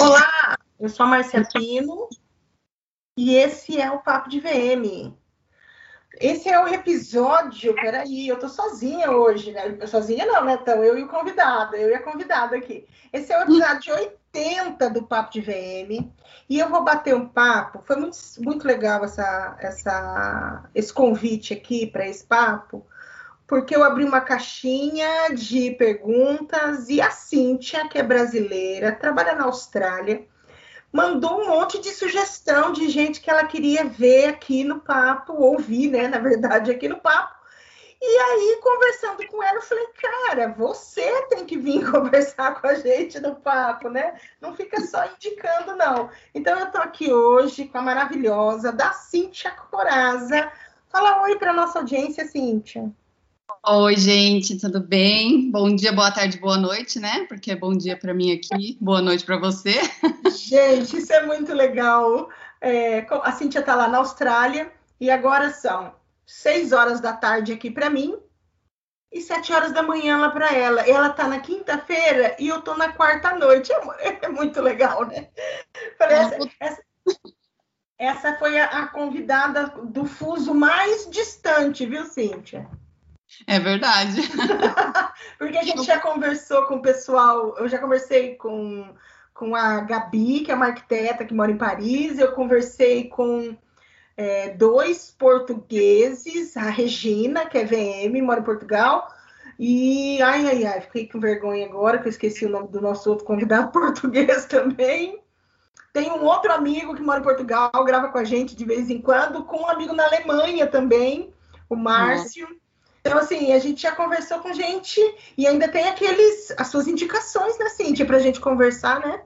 Olá, eu sou a Marcia Pino e esse é o Papo de VM. Esse é o episódio, peraí, eu tô sozinha hoje, né? Sozinha não, né? Então, eu e o convidado, eu e a convidada aqui. Esse é o episódio 80 do Papo de VM e eu vou bater um papo. Foi muito, muito legal essa, essa, esse convite aqui para esse papo, porque eu abri uma caixinha de perguntas e a Cíntia, que é brasileira, trabalha na Austrália, mandou um monte de sugestão de gente que ela queria ver aqui no papo, ouvir, né, na verdade, aqui no papo. E aí, conversando com ela, eu falei, cara, você tem que vir conversar com a gente no papo, né? Não fica só indicando, não. Então, eu tô aqui hoje com a maravilhosa da Cíntia Coraza. Fala oi para nossa audiência, Cíntia. Oi, gente, tudo bem? Bom dia, boa tarde, boa noite, né? Porque é bom dia para mim aqui, boa noite para você. Gente, isso é muito legal. É, a Cintia está lá na Austrália e agora são seis horas da tarde aqui para mim e sete horas da manhã lá para ela. Ela está na quinta-feira e eu estou na quarta noite. É, é, muito legal, né? Essa, essa, essa foi a, a convidada do fuso mais distante, viu, Cíntia? É verdade. Porque a gente já conversou com o pessoal, eu já conversei com, com a Gabi, que é uma arquiteta que mora em Paris, eu conversei com é, dois portugueses, a Regina, que é VM, mora em Portugal, e ai, ai, ai, fiquei com vergonha agora que eu esqueci o nome do nosso outro convidado português também. Tem um outro amigo que mora em Portugal, grava com a gente de vez em quando, com um amigo na Alemanha também, o Márcio. Então, assim, a gente já conversou com gente e ainda tem aqueles, as suas indicações, né, Cintia, para a gente conversar, né?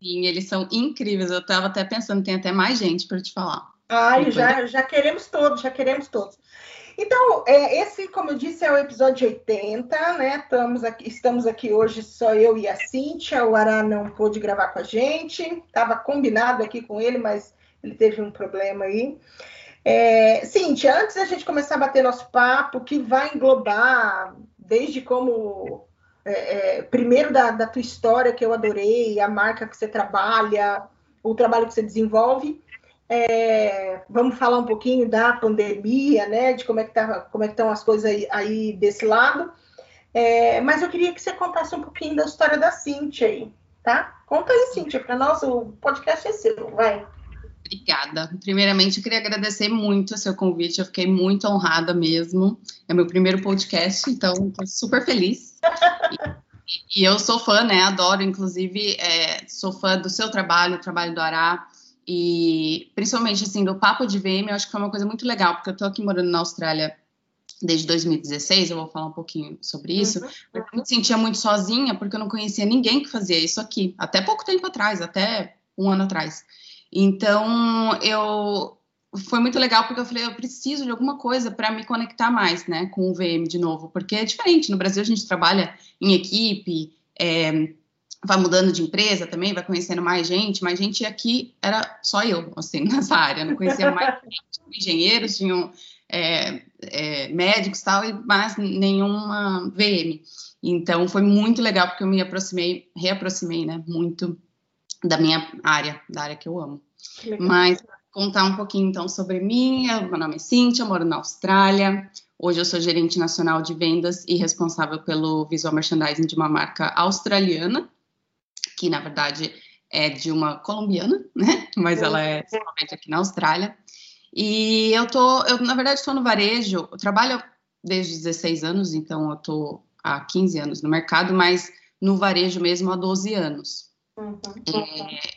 Sim, eles são incríveis. Eu estava até pensando, tem até mais gente para te falar. Ai, já, já queremos todos, já queremos todos. Então, é, esse, como eu disse, é o episódio 80, né? Estamos aqui, estamos aqui hoje só eu e a Cíntia. O Ará não pôde gravar com a gente. Estava combinado aqui com ele, mas ele teve um problema aí. É, Cíntia, antes da gente começar a bater nosso papo, que vai englobar desde como é, é, primeiro da, da, tua história que eu adorei, a marca que você trabalha, o trabalho que você desenvolve. É, vamos falar um pouquinho da pandemia, né? De como é que tá, como é que estão as coisas aí, aí desse lado. É, mas eu queria que você contasse um pouquinho da história da Cíntia aí, tá? Conta aí, Cíntia, para nós, o podcast é seu, vai. Obrigada. Primeiramente, eu queria agradecer muito o seu convite, eu fiquei muito honrada mesmo. É meu primeiro podcast, então estou super feliz. E, e, eu sou fã, né? Adoro, inclusive, é, sou fã do seu trabalho, do trabalho do Ará, e principalmente, assim, do Papo de VM, eu acho que foi uma coisa muito legal, porque eu estou aqui morando na Austrália desde 2016, eu vou falar um pouquinho sobre isso. Uhum. Eu me sentia muito sozinha, porque eu não conhecia ninguém que fazia isso aqui, até pouco tempo atrás, até um ano atrás. Então, eu foi muito legal porque eu falei, eu preciso de alguma coisa para me conectar mais, né, com o VM de novo, porque é diferente. No Brasil a gente trabalha em equipe, é, vai mudando de empresa também, vai conhecendo mais gente, mas gente aqui era só eu, assim, nessa área, não conhecia mais gente, engenheiros, tinham é, é, médicos tal, mas nenhuma VM. Então foi muito legal porque eu me aproximei, reaproximei, né, muito da minha área, da área que eu amo. Mas contar um pouquinho então sobre mim. Meu nome é Cintia, moro na Austrália. Hoje eu sou gerente nacional de vendas e responsável pelo visual merchandising de uma marca australiana, que na verdade é de uma colombiana, né? Mas ela é somente aqui na Austrália. E eu tô, eu na verdade estou no varejo, eu trabalho desde 16 anos, então eu tô há 15 anos no mercado, mas no varejo mesmo há 12 anos. Uhum. É,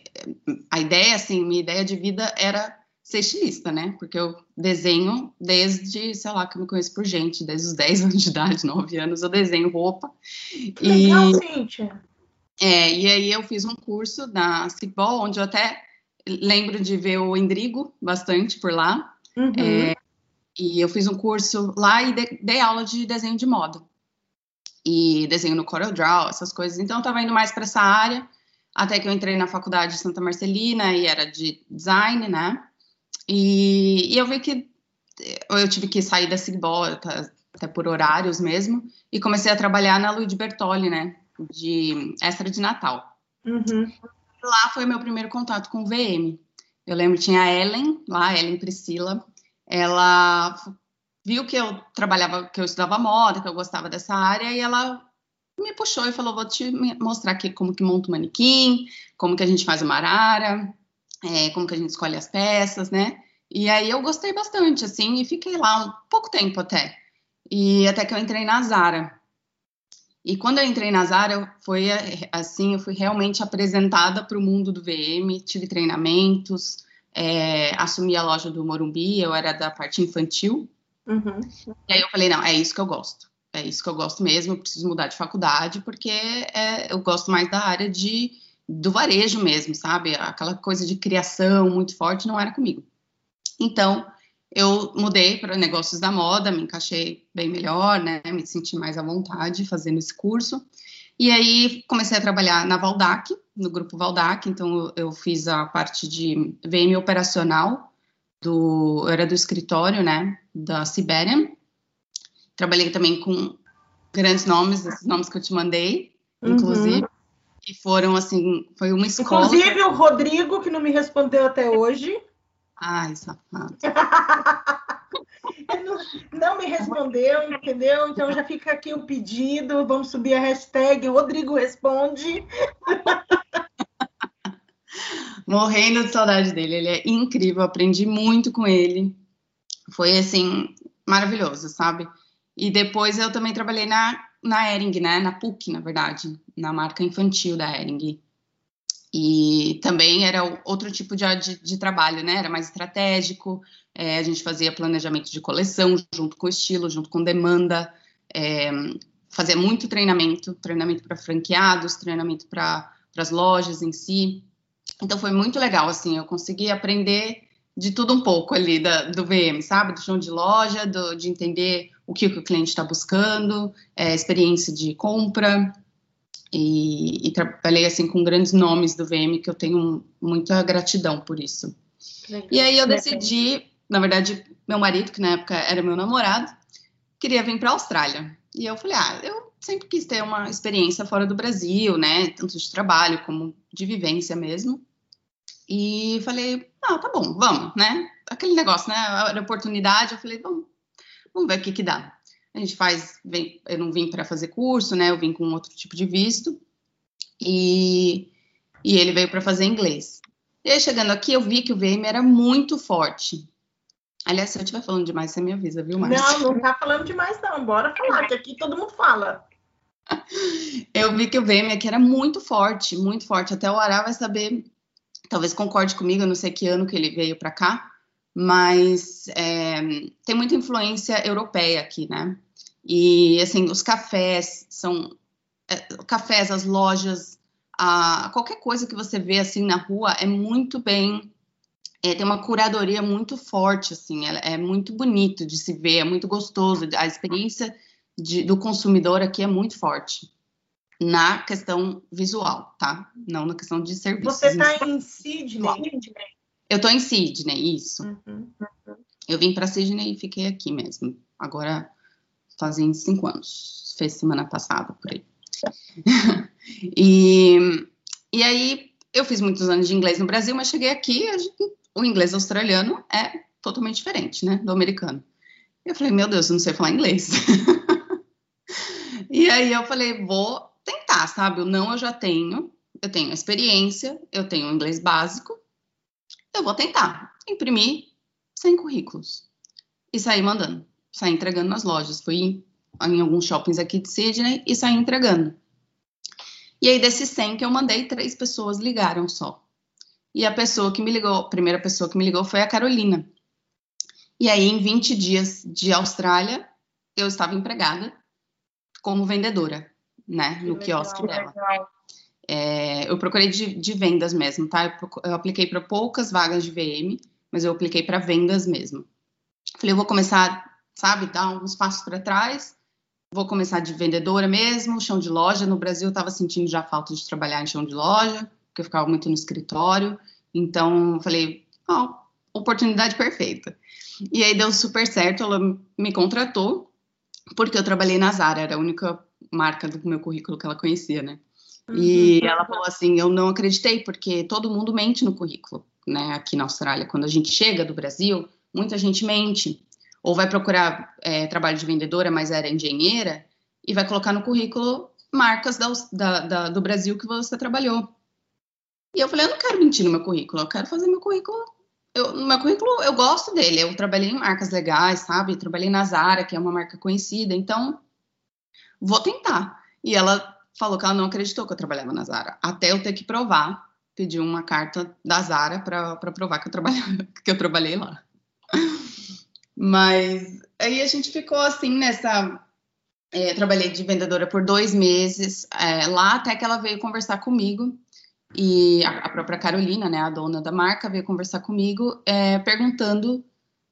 a ideia, assim, minha ideia de vida era ser estilista, né? Porque eu desenho desde, sei lá, que eu me conheço por gente, desde os 10 anos de idade, 9 anos, eu desenho roupa. Que e, legal, Cíntia! É, e aí eu fiz um curso da Cibol, onde eu até lembro de ver o Endrigo bastante por lá. Uhum. É, e eu fiz um curso lá e dei aula de desenho de moda. E desenho no Corel Draw, essas coisas. Então eu tava indo mais para essa área até que eu entrei na faculdade de Santa Marcelina e era de design, né? E, e eu vi que eu tive que sair da Sigbol, até por horários mesmo, e comecei a trabalhar na Luigi Bertoli, né? De extra de Natal. Uhum. lá foi meu primeiro contato com o VM. Eu lembro tinha a Ellen, lá, a Ellen Priscila, ela viu que eu trabalhava, que eu estudava moda, que eu gostava dessa área, e ela me puxou e falou: vou te mostrar aqui como que monta o manequim, como que a gente faz uma arara, é, como que a gente escolhe as peças, né? E aí eu gostei bastante, assim, e fiquei lá um pouco tempo até. E até que eu entrei na Zara. E quando eu entrei na Zara, foi assim, eu fui realmente apresentada para o mundo do VM, tive treinamentos, é, assumi a loja do Morumbi, eu era da parte infantil. Uhum. E aí eu falei, não, é isso que eu gosto é isso que eu gosto mesmo, eu preciso mudar de faculdade, porque é, eu gosto mais da área de, do varejo mesmo, sabe? Aquela coisa de criação muito forte não era comigo. Então, eu mudei para negócios da moda, me encaixei bem melhor, né? Me senti mais à vontade fazendo esse curso. E aí comecei a trabalhar na Valdac, no grupo Valdac, então eu fiz a parte de VM operacional do, eu era do escritório, né, da Siberian, Trabalhei também com grandes nomes, esses nomes que eu te mandei, uhum. inclusive. E foram, assim, foi uma escola. Inclusive o Rodrigo, que não me respondeu até hoje. Ai, safado. não, não, me respondeu, entendeu? Então já fica aqui o pedido. Vamos subir a hashtag Rodrigo Responde. Morrendo de saudade dele. Ele é incrível, aprendi muito com ele. Foi assim, maravilhoso, sabe? E depois eu também trabalhei na, na Ering, né? Na PUC, na verdade, na marca infantil da Ering. E também era outro tipo de, de, de trabalho, né? Era mais estratégico, é, a gente fazia planejamento de coleção junto com estilo, junto com demanda, é, fazia muito treinamento, treinamento para franqueados, treinamento para as lojas em si. Então foi muito legal, assim, eu consegui aprender de tudo um pouco ali da, do VM, sabe? Do chão de loja, do, de entender o que, o cliente está buscando, é, experiência de compra, e, e, trabalhei assim com grandes nomes do VM que eu tenho muita gratidão por isso. Legal. E aí eu decidi, na verdade, meu marido, que na época era meu namorado, queria vir para a Austrália. E eu falei, ah, eu sempre quis ter uma experiência fora do Brasil, né? Tanto de trabalho como de vivência mesmo. E falei, ah, tá bom, vamos, né? Aquele negócio, né? A oportunidade, eu falei, vamos, Vamos ver o que que dá. A gente faz, vem, eu não vim para fazer curso, né? Eu vim com outro tipo de visto. E, e ele veio para fazer inglês. E aí, chegando aqui, eu vi que o VM era muito forte. Aliás, se eu estiver falando demais, você me avisa, viu, Márcia? Não, não tá falando demais, não. Bora falar, que aqui todo mundo fala. Eu vi que o VM aqui era muito forte, muito forte. Até o Ará vai saber, talvez concorde comigo, eu não sei que ano que ele veio para cá, mas é, tem muita influência europeia aqui, né? E assim, os cafés são é, cafés, as lojas, a, qualquer coisa que você vê assim na rua é muito bem é, tem uma curadoria muito forte, assim, é, é, muito bonito de se ver, é muito gostoso, a experiência de, do consumidor aqui é muito forte na questão visual, tá? Não na questão de serviço. Você está em Sydney? Eu estou em Sydney, isso. Uhum, uhum. Eu vim para Sydney e fiquei aqui mesmo. Agora fazem cinco anos. Fez semana passada, por aí. e, e aí, eu fiz muitos anos de inglês no Brasil, mas cheguei aqui, o inglês australiano é totalmente diferente, né, do americano. Eu falei, meu Deus, eu não sei falar inglês. e aí eu falei, vou tentar, sabe? O não eu já tenho, eu tenho experiência, eu tenho inglês básico, eu vou tentar. Imprimir 100 currículos e sair mandando, sair entregando nas lojas. Fui em, em alguns shoppings aqui de Sydney e saí entregando. E aí, desses 100 que eu mandei, três pessoas ligaram só. E a pessoa que me ligou, a primeira pessoa que me ligou foi a Carolina. E aí, em 20 dias de Austrália, eu estava empregada como vendedora, né, no quiosque dela. Legal. É, eu procurei de, de, vendas mesmo, tá? Eu, eu apliquei para poucas vagas de VM, mas eu apliquei para vendas mesmo. Falei, eu vou começar, sabe, dar uns passos para trás, vou começar de vendedora mesmo, chão de loja. No Brasil, eu estava sentindo já falta de trabalhar em chão de loja, porque eu ficava muito no escritório. Então, falei, ó, oh, oportunidade perfeita. E aí deu super certo, ela me contratou, porque eu trabalhei na Zara, era a única marca do meu currículo que ela conhecia, né? Uhum. E ela falou assim: eu não acreditei, porque todo mundo mente no currículo, né? Aqui na Austrália, quando a gente chega do Brasil, muita gente mente. Ou vai procurar é, trabalho de vendedora, mas era engenheira, e vai colocar no currículo marcas da, da, da, do Brasil que você trabalhou. E eu falei, eu não quero mentir no meu currículo, eu quero fazer meu currículo. Eu, no meu currículo, eu gosto dele. Eu trabalhei em marcas legais, sabe? Trabalhei na Zara, que é uma marca conhecida, então vou tentar. E ela falou que ela não acreditou que eu trabalhava na Zara, até eu ter que provar, pedir uma carta da Zara para provar que eu, trabalhava, que eu trabalhei lá. Mas aí a gente ficou assim nessa. É, trabalhei de vendedora por dois meses é, lá até que ela veio conversar comigo e a, a, própria Carolina, né, a dona da marca, veio conversar comigo é, perguntando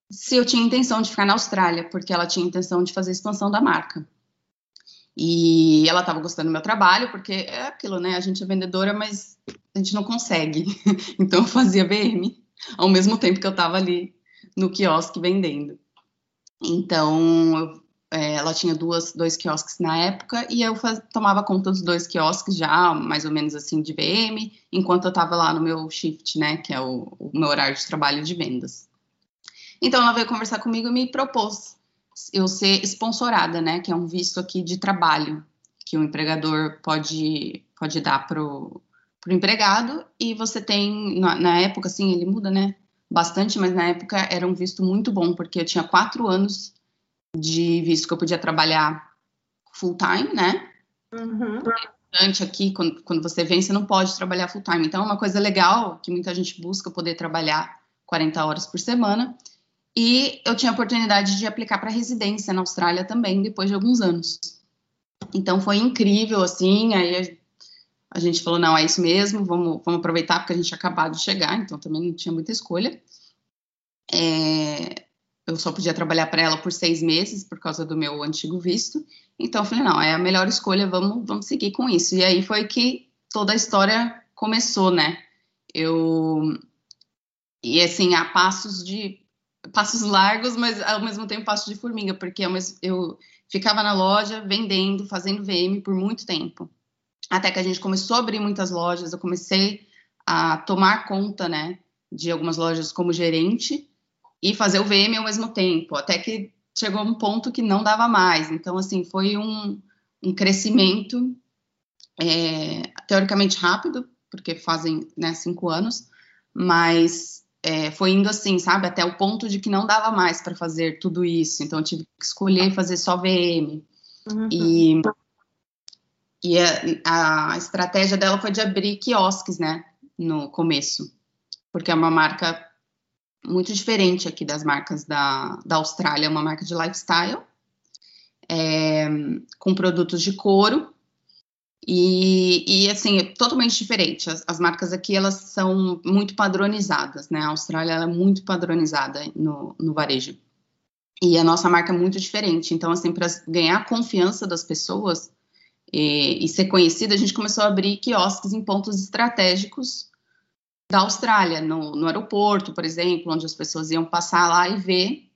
se eu tinha intenção de ficar na Austrália, porque ela tinha intenção de fazer expansão da marca. E ela estava gostando do meu trabalho, porque é aquilo, né? A gente é vendedora, mas a gente não consegue. então eu fazia VM ao mesmo tempo que eu estava ali no quiosque vendendo. Então, é, ela tinha duas, dois quiosques na época e eu faz, tomava conta dos dois quiosques já, mais ou menos assim, de VM, enquanto eu estava lá no meu shift, né? Que é o, o meu horário de trabalho de vendas. Então, ela veio conversar comigo e me propôs eu ser sponsorada, né? Que é um visto aqui de trabalho que o empregador pode, pode dar para o empregado e você tem, na, na, época, assim, ele muda, né? Bastante, mas na época era um visto muito bom, porque eu tinha quatro anos de visto que eu podia trabalhar full time, né? Uhum. aqui, quando, quando você vem, você não pode trabalhar full time. Então, é uma coisa legal que muita gente busca poder trabalhar 40 horas por semana. E eu tinha a oportunidade de aplicar para residência na Austrália também, depois de alguns anos. Então foi incrível, assim. Aí a, gente falou: não, é isso mesmo, vamos, vamos aproveitar, porque a gente tinha acabado de chegar, então também não tinha muita escolha. É, eu só podia trabalhar para ela por seis meses por causa do meu antigo visto. Então eu falei: não, é a melhor escolha, vamos, vamos seguir com isso. E aí foi que toda a história começou, né? Eu. E assim, a passos de passos largos, mas ao mesmo tempo passos de formiga, porque eu ficava na loja vendendo, fazendo VM por muito tempo. Até que a gente começou a abrir muitas lojas, eu comecei a tomar conta, né, de algumas lojas como gerente e fazer o VM ao mesmo tempo, até que chegou um ponto que não dava mais. Então, assim, foi um, um crescimento é, teoricamente rápido, porque fazem né, cinco anos, mas é, foi indo assim, sabe, até o ponto de que não dava mais para fazer tudo isso. Então, eu tive que escolher fazer só VM. Uhum. E, e a, a, estratégia dela foi de abrir quiosques, né, no começo, porque é uma marca muito diferente aqui das marcas da, da Austrália, é uma marca de lifestyle, é, com produtos de couro, e, e, assim, é totalmente diferente. As, as, marcas aqui, elas são muito padronizadas, né? A Austrália, é muito padronizada no, no varejo. E a nossa marca é muito diferente. Então, assim, para ganhar a confiança das pessoas e, e, ser conhecida, a gente começou a abrir quiosques em pontos estratégicos da Austrália, no, no aeroporto, por exemplo, onde as pessoas iam passar lá e ver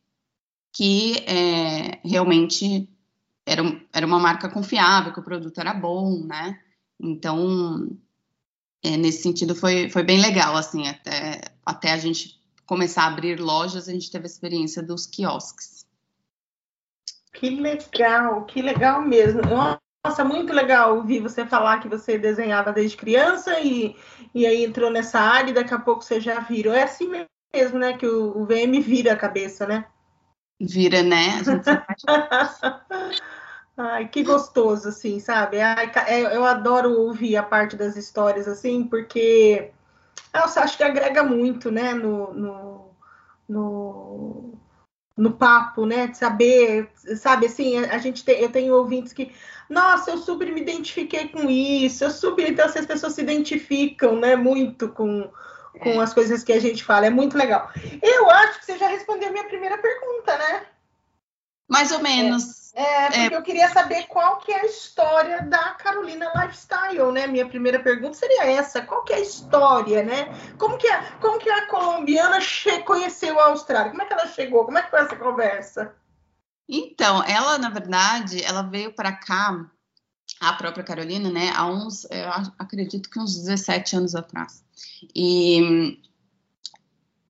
que é, realmente era, era uma marca confiável, que o produto era bom, né? Então, é, nesse sentido, foi, foi bem legal, assim, até, até a gente começar a abrir lojas, a gente teve a experiência dos quiosques. Que legal, que legal mesmo. Nossa, muito legal ouvir você falar que você desenhava desde criança e, e aí entrou nessa área e daqui a pouco você já virou. É assim mesmo, né? Que o, o VM vira a cabeça, né? Vira, né? A gente Ai, que gostoso, assim, sabe? Ai, é, eu adoro ouvir a parte das histórias, assim, porque eu acho que agrega muito, né, no, no, no, no papo, né, de saber, sabe, assim, a gente tem, eu tenho ouvintes que, nossa, eu super me identifiquei com isso, eu super, então, assim, as pessoas se identificam, né, muito com, com as coisas que a gente fala, é muito legal. Eu acho que você já respondeu a minha primeira pergunta, né? Mais ou menos. É, é porque é. eu queria saber qual que é a história da Carolina Lifestyle, né? Minha primeira pergunta seria essa: qual que é a história, né? Como que a, como que a colombiana conheceu a Austrália? Como é que ela chegou? Como é que foi essa conversa? Então, ela, na verdade, ela veio para cá a própria Carolina, né, há uns, acredito que uns 17 anos atrás. E,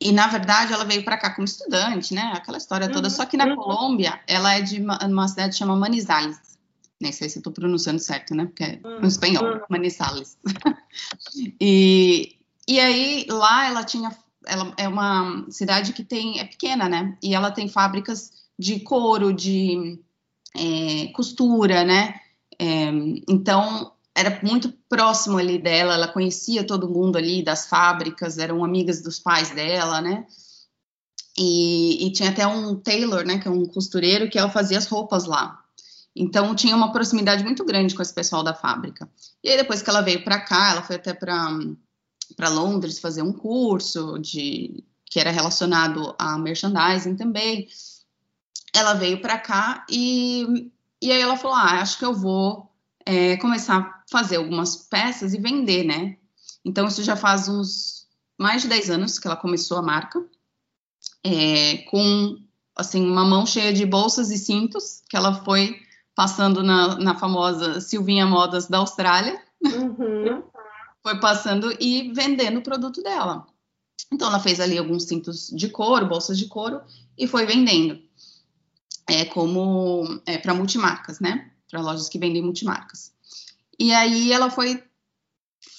e na verdade, ela veio para cá como estudante, né, aquela história toda. Uhum. Só que na uhum. Colômbia, ela é de uma, uma cidade chamada Manizales. Nem sei se estou pronunciando certo, né, porque é uhum. espanhol, uhum. Manizales. e, e aí, lá ela tinha, ela é uma cidade que tem, é pequena, né, e ela tem fábricas de couro, de é, costura, né, é, então, era muito próximo ali dela, ela conhecia todo mundo ali das fábricas, eram amigas dos pais dela, né? E, e, tinha até um tailor, né, que é um costureiro, que ela fazia as roupas lá. Então tinha uma proximidade muito grande com esse pessoal da fábrica. E aí depois que ela veio para cá, ela foi até para Londres fazer um curso de que era relacionado a merchandising também. Ela veio para cá e e aí ela falou: ah, acho que eu vou é, começar a fazer algumas peças e vender, né? Então, isso já faz uns mais de 10 anos que ela começou a marca, é, com assim uma mão cheia de bolsas e cintos que ela foi passando na, na famosa Silvinha Modas da Austrália. Uhum. foi passando e vendendo o produto dela. Então, ela fez ali alguns cintos de couro, bolsas de couro, e foi vendendo é, como é, para multimarcas, né? Para lojas que vendem multimarcas. E aí ela foi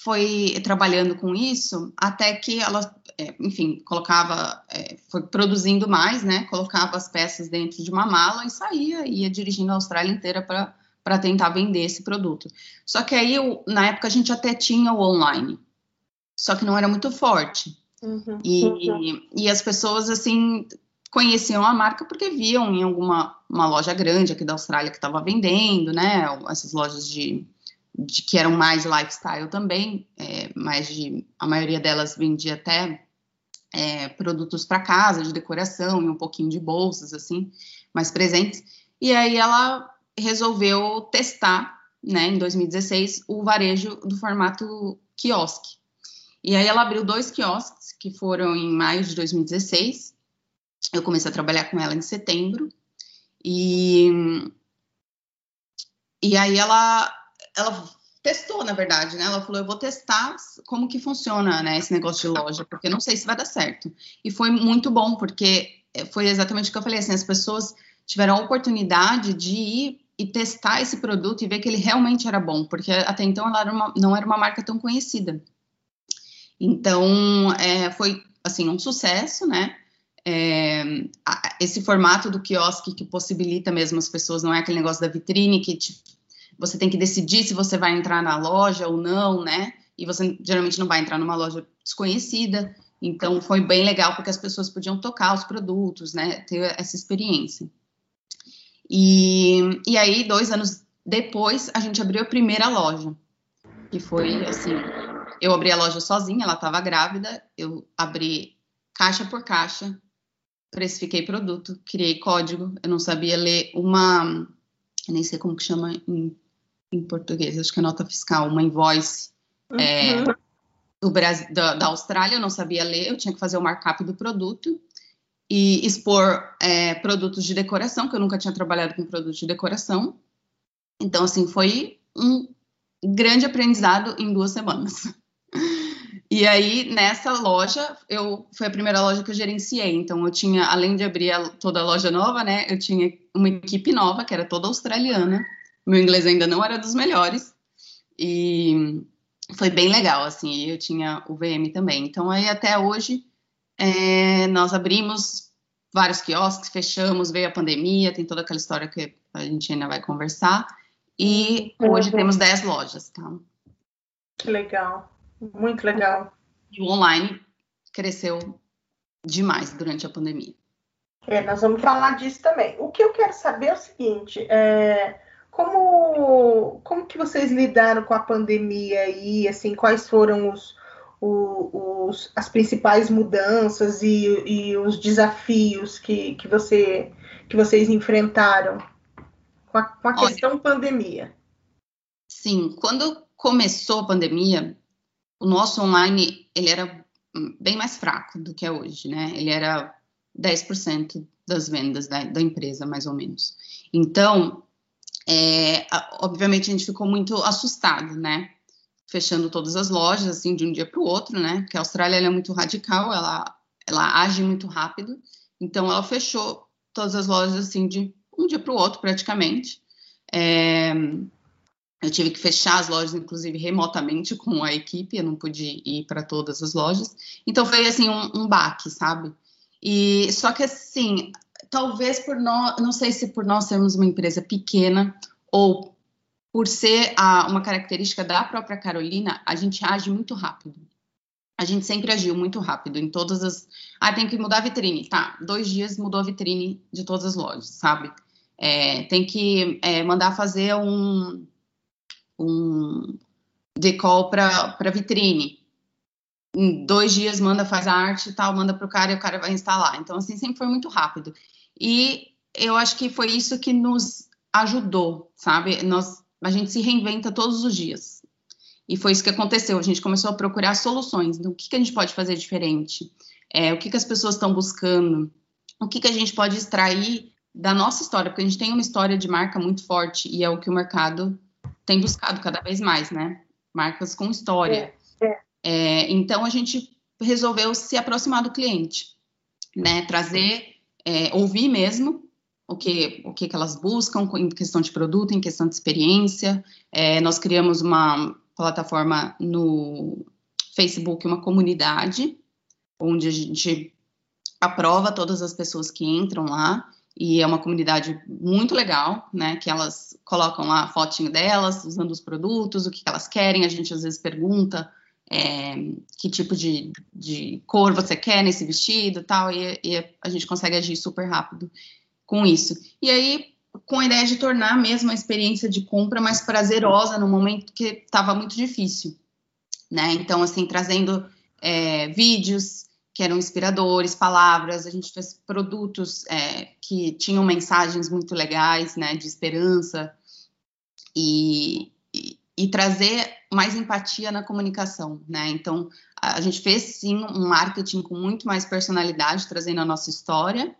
foi trabalhando com isso até que ela, é, enfim, colocava, é, foi produzindo mais, né? Colocava as peças dentro de uma mala e saía, ia dirigindo a Austrália inteira para para tentar vender esse produto. Só que aí, na época, a gente até tinha o online, só que não era muito forte. Uhum, e, uhum. e, as pessoas, assim, conheciam a marca porque viam em alguma uma loja grande aqui da Austrália que estava vendendo, né? Essas lojas de, de, que eram mais lifestyle também, é, mais de a maioria delas vendia até é, produtos para casa, de decoração e um pouquinho de bolsas assim, mais presentes. E aí ela resolveu testar, né, em 2016, o varejo do formato quiosque. E aí ela abriu dois quiosques que foram em maio de 2016 eu comecei a trabalhar com ela em setembro e e aí ela ela testou, na verdade, né? Ela falou, eu vou testar como que funciona, né, esse negócio de loja, porque não sei se vai dar certo. E foi muito bom, porque foi exatamente o que eu falei, assim, as pessoas tiveram a oportunidade de ir e testar esse produto e ver que ele realmente era bom, porque até então ela era uma, não era uma marca tão conhecida. Então, é, foi, assim, um sucesso, né? É, esse formato do quiosque que possibilita mesmo as pessoas, não é aquele negócio da vitrine que te, você tem que decidir se você vai entrar na loja ou não, né? E você geralmente não vai entrar numa loja desconhecida. Então foi bem legal porque as pessoas podiam tocar os produtos, né? Ter essa experiência. E, e aí, dois anos depois, a gente abriu a primeira loja. E foi assim: eu abri a loja sozinha, ela estava grávida, eu abri caixa por caixa, precifiquei produto, criei código, eu não sabia ler uma, nem sei como que chama em, em português, acho que é nota fiscal, uma invoice uhum. é, do Brasil, da, da, Austrália, eu não sabia ler, eu tinha que fazer o markup do produto e expor é, produtos de decoração, que eu nunca tinha trabalhado com produtos de decoração. Então, assim, foi um grande aprendizado em duas semanas. E aí, nessa loja, eu foi a primeira loja que eu gerenciei. Então, eu tinha, além de abrir a, toda a loja nova, né, eu tinha uma equipe nova, que era toda australiana. Meu inglês ainda não era dos melhores. E foi bem legal, assim. Eu tinha o VM também. Então, aí, até hoje, é, nós abrimos vários quiosques, fechamos, veio a pandemia, tem toda aquela história que a gente ainda vai conversar. E hoje temos 10 lojas, tá? Que legal. Muito legal. E o online cresceu demais durante a pandemia. É, nós vamos falar disso também. O que eu quero saber é o seguinte: é, como, como que vocês lidaram com a pandemia e assim, quais foram os, os, as principais mudanças e, e, os desafios que, que, você, que vocês enfrentaram com a, com a questão pandemia? Sim, quando começou a pandemia, o nosso online ele era bem mais fraco do que é hoje, né? Ele era 10% das vendas da, da, empresa, mais ou menos. Então, é, obviamente a gente ficou muito assustado, né? Fechando todas as lojas, assim, de um dia para o outro, né? Porque a Austrália é muito radical, ela, ela age muito rápido. Então, ela fechou todas as lojas, assim, de um dia para o outro, praticamente. É, eu tive que fechar as lojas, inclusive remotamente com a equipe, eu não pude ir para todas as lojas. Então foi assim um, um baque, sabe? E só que assim, talvez por nós, não sei se por nós sermos uma empresa pequena ou por ser a, uma característica da própria Carolina, a gente age muito rápido. A gente sempre agiu muito rápido em todas as. Ah, tem que mudar a vitrine, tá? Dois dias mudou a vitrine de todas as lojas, sabe? É, tem que é, mandar fazer um um decol para vitrine. Em dois dias manda, faz a arte e tal, manda para o cara e o cara vai instalar. Então, assim, sempre foi muito rápido. E eu acho que foi isso que nos ajudou, sabe? Nós, a gente se reinventa todos os dias. E foi isso que aconteceu. A gente começou a procurar soluções. Então, o que, que a gente pode fazer diferente? É, o que, que as pessoas estão buscando? O que, que a gente pode extrair da nossa história? Porque a gente tem uma história de marca muito forte e é o que o mercado tem buscado cada vez mais, né? Marcas com história. É, é. É, então a gente resolveu se aproximar do cliente, né? Trazer, é, ouvir mesmo o que, o que, que elas buscam em questão de produto, em questão de experiência. É, nós criamos uma plataforma no Facebook, uma comunidade, onde a gente aprova todas as pessoas que entram lá e é uma comunidade muito legal, né? Que elas colocam lá a fotinho delas, usando os produtos, o que elas querem. A gente às vezes pergunta é, que tipo de, de, cor você quer nesse vestido tal, e, e a gente consegue agir super rápido com isso. E aí, com a ideia de tornar mesmo a experiência de compra mais prazerosa no momento que estava muito difícil, né? Então, assim, trazendo é, vídeos que eram inspiradores, palavras, a gente fez produtos é, que tinham mensagens muito legais, né, de esperança. E, e, e, trazer mais empatia na comunicação, né, então a, gente fez sim um marketing com muito mais personalidade, trazendo a nossa história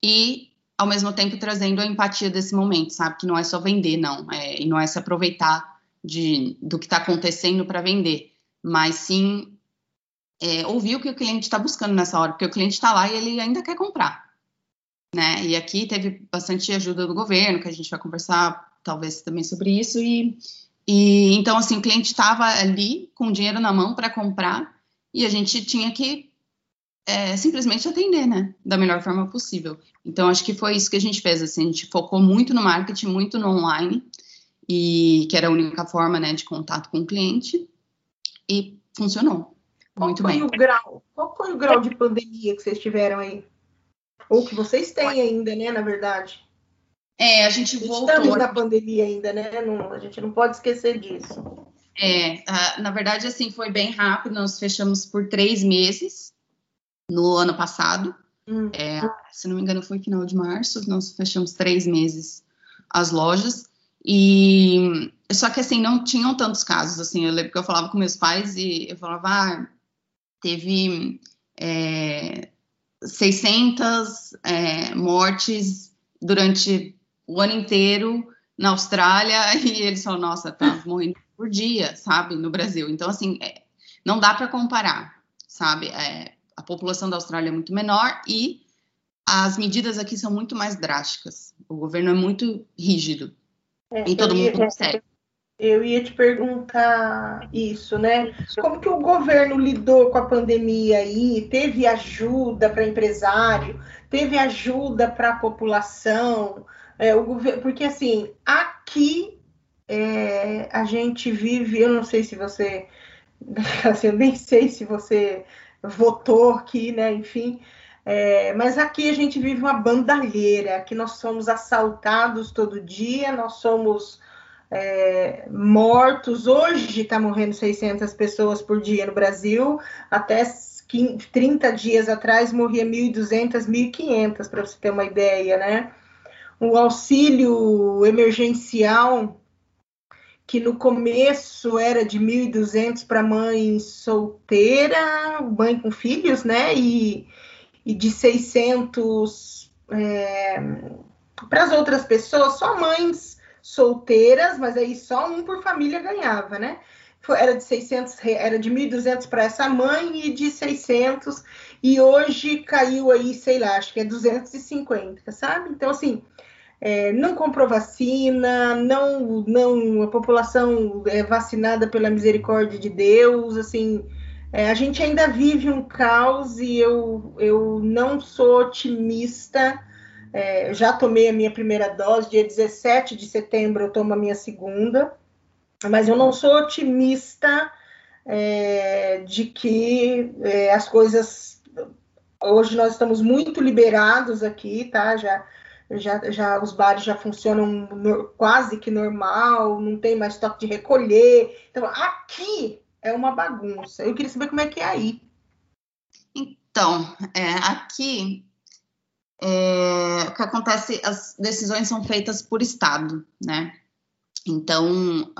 e ao mesmo tempo trazendo a empatia desse momento, sabe, que não é só vender, não, é, e não é se aproveitar de, do que está acontecendo para vender, mas sim é, ouvir o que o cliente está buscando nessa hora, porque o cliente está lá e ele ainda quer comprar. Né? E aqui teve bastante ajuda do governo, que a gente vai conversar talvez também sobre isso. E, e então, assim, o cliente estava ali com dinheiro na mão para comprar e a gente tinha que é, simplesmente atender, né? Da melhor forma possível. Então, acho que foi isso que a gente fez. Assim, a gente focou muito no marketing, muito no online, e que era a única forma, né, de contato com o cliente, e funcionou. Qual Muito foi bem. o grau? Qual foi o grau de pandemia que vocês tiveram aí? Ou que vocês têm ainda, né, na verdade? É, a gente voltou. Estamos na pandemia ainda, né? Não, a gente não pode esquecer disso. É, na verdade, assim, foi bem rápido. Nós fechamos por três meses no ano passado. Hum. É, se não me engano, foi final de março. Nós fechamos três meses as lojas. E só que assim não tinham tantos casos. Assim, eu lembro que eu falava com meus pais e eu falava, ah, teve é, 600 é, mortes durante o ano inteiro na Austrália e eles falam, nossa, tá morrendo por dia, sabe, no Brasil. Então, assim, é, não dá para comparar, sabe? É, a população da Austrália é muito menor e as medidas aqui são muito mais drásticas. O governo é muito rígido é, e todo mundo consegue. Eu ia te perguntar isso, né? Como que o governo lidou com a pandemia aí? Teve ajuda para empresário? Teve ajuda para a população? É, o governo, porque assim, aqui é, a gente vive, eu não sei se você, assim, eu nem sei se você votou aqui, né? Enfim, é, mas aqui a gente vive uma bandalheira, aqui nós somos assaltados todo dia, nós somos é, mortos. Hoje está morrendo 600 pessoas por dia no Brasil. Até 30 dias atrás morria 1.200, 1.500, para você ter uma ideia, né? O auxílio emergencial, que no começo era de 1.200 para mãe solteira, mãe com filhos, né? E, e de 600 é, para as outras pessoas, só mães solteiras, mas aí só um por família ganhava, né? Era de 600, era de 1.200 para essa mãe e de 600, e hoje caiu aí, sei lá, acho que é 250, sabe? Então, assim, é, não comprou vacina, não, não a população é vacinada pela misericórdia de Deus, assim, é, a gente ainda vive um caos e eu, eu não sou otimista. É, já tomei a minha primeira dose, dia 17 de setembro eu tomo a minha segunda, mas eu não sou otimista é, de que é, as coisas. Hoje nós estamos muito liberados aqui, tá? Já, já, já os bares já funcionam no, quase que normal, não tem mais toque de recolher. Então, aqui é uma bagunça. Eu queria saber como é que é aí. Então, é, aqui é, o que acontece, as decisões são feitas por estado, né? Então,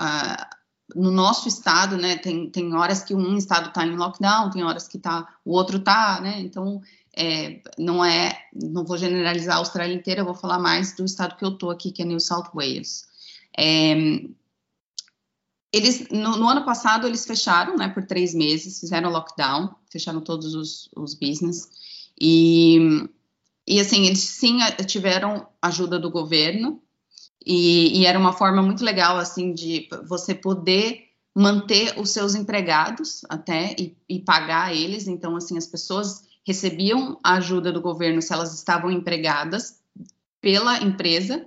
no nosso estado, né, tem, tem horas que um estado está em lockdown, tem horas que tá, o outro tá, né? Então, é, não é, não vou generalizar a Austrália inteira, eu vou falar mais do estado que eu tô aqui, que é New South Wales. É, eles, no, no, ano passado, eles fecharam, né, por três meses, fizeram lockdown, fecharam todos os, os business, e, e, assim, eles sim tiveram ajuda do governo, e, e, era uma forma muito legal, assim, de você poder manter os seus empregados até e, e pagar eles, então, assim, as pessoas recebiam a ajuda do governo se elas estavam empregadas pela empresa,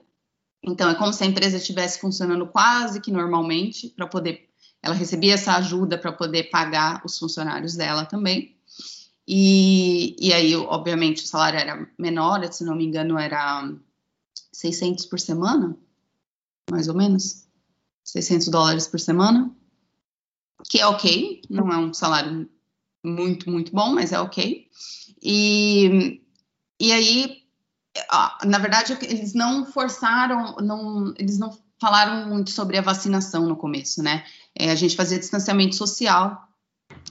então, é como se a empresa estivesse funcionando quase que normalmente, para poder. Ela recebia essa ajuda para poder pagar os funcionários dela também. E, e aí, obviamente, o salário era menor, se não me engano, era 600 por semana, mais ou menos. 600 dólares por semana, que é ok, não é um salário muito, muito bom, mas é ok. E, e aí, na verdade, eles não forçaram, não, eles não falaram muito sobre a vacinação no começo, né? É, a gente fazia distanciamento social,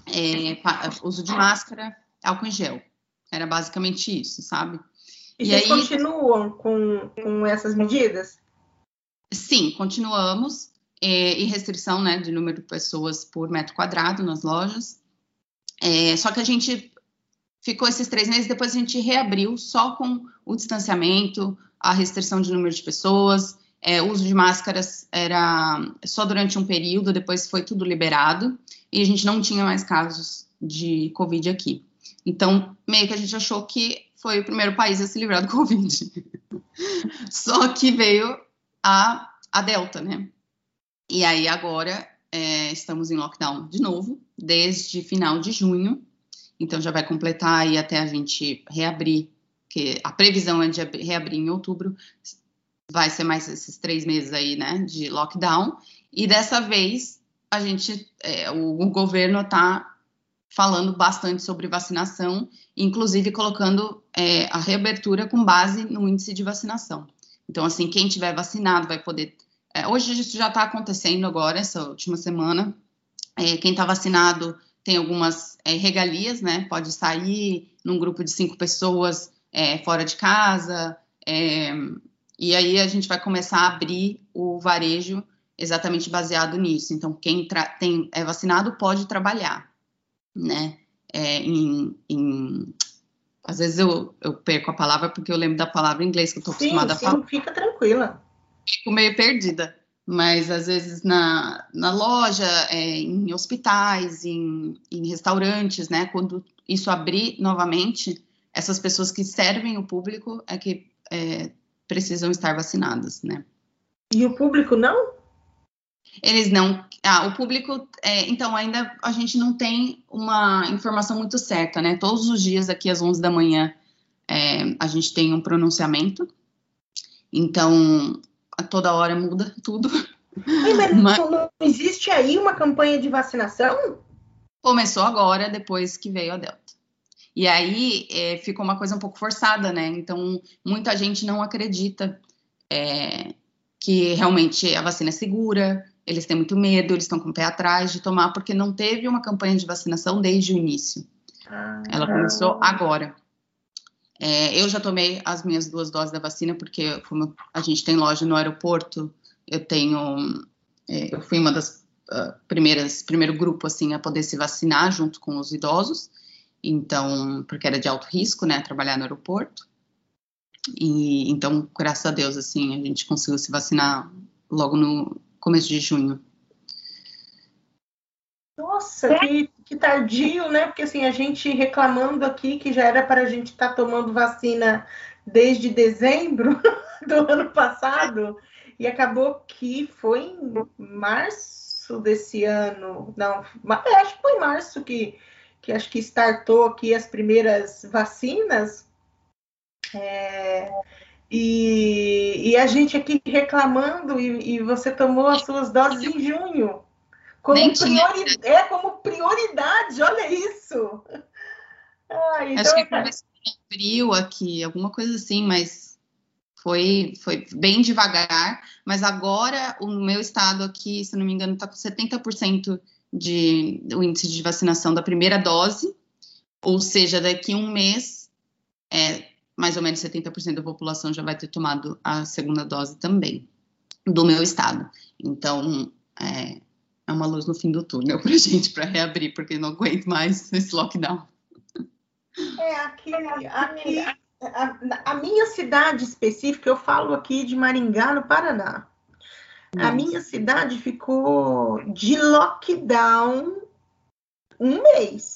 é, uso de máscara, álcool em gel. Era basicamente isso, sabe? E, e vocês aí, continuam com, com essas medidas? Sim, continuamos. É, e restrição né, de número de pessoas por metro quadrado nas lojas. É, só que a gente ficou esses três meses, depois a gente reabriu só com o distanciamento, a restrição de número de pessoas, é, o uso de máscaras era só durante um período, depois foi tudo liberado, e a gente não tinha mais casos de Covid aqui. Então, meio que a gente achou que foi o primeiro país a se livrar do Covid. só que veio a, a Delta, né? E aí agora é, estamos em lockdown de novo, desde final de junho, então já vai completar aí até a gente reabrir, que a previsão é de reabrir em outubro, vai ser mais esses três meses aí, né, de lockdown. E dessa vez a gente, é, o, o governo está falando bastante sobre vacinação, inclusive colocando é, a reabertura com base no índice de vacinação. Então, assim, quem tiver vacinado vai poder. É, hoje isso já está acontecendo agora, essa última semana. É, quem está vacinado tem algumas é, regalias, né? Pode sair num grupo de cinco pessoas é, fora de casa, é, e aí a gente vai começar a abrir o varejo exatamente baseado nisso. Então, quem tem, é vacinado pode trabalhar, né? É, em, em, às vezes eu, eu, perco a palavra porque eu lembro da palavra em inglês que eu estou acostumada sim, a falar. Fica tranquila. Fico meio perdida mas às vezes na, na loja, é, em hospitais, em, em restaurantes, né? Quando isso abrir novamente, essas pessoas que servem o público é que é, precisam estar vacinadas, né? E o público não? Eles não. Ah, o público. É, então, ainda a gente não tem uma informação muito certa, né? Todos os dias, aqui às 11 da manhã, é, a gente tem um pronunciamento. Então, a toda hora muda tudo. mas, mas não existe aí uma campanha de vacinação? Começou agora, depois que veio a Delta. E aí é, ficou uma coisa um pouco forçada, né? Então, muita gente não acredita é, que realmente a vacina é segura, eles têm muito medo, eles estão com o pé atrás de tomar, porque não teve uma campanha de vacinação desde o início. Ah. Ela começou agora. É, eu já tomei as minhas duas doses da vacina, porque como a gente tem loja no aeroporto, eu tenho, é, eu fui uma das uh, primeiras, primeiro grupo assim a poder se vacinar junto com os idosos, então porque era de alto risco, né, trabalhar no aeroporto. E então, graças a Deus, assim, a gente conseguiu se vacinar logo no começo de junho. Nossa, que, que tardio, né? Porque assim, a gente reclamando aqui que já era para a gente estar tá tomando vacina desde dezembro do ano passado, e acabou que foi em março desse ano. Não, é, acho que foi em março que, que acho que startou aqui as primeiras vacinas. É, e, e, a gente aqui reclamando, e, e, você tomou as suas doses em junho. Como, priori, é, como prioridade, olha isso. Ah, então, Acho que começou em abril aqui, alguma coisa assim, mas foi, foi bem devagar. Mas agora o meu estado aqui, se não me engano, está com 70% de o índice de vacinação da primeira dose, ou seja, daqui a um mês, é, mais ou menos 70% da população já vai ter tomado a segunda dose também, do meu estado. Então, é, é uma luz no fim do túnel para gente, para reabrir, porque não aguento mais esse lockdown. É, aqui, aqui a, a, minha cidade específica, eu falo aqui de Maringá, no Paraná. Nossa. A minha cidade ficou de lockdown um mês.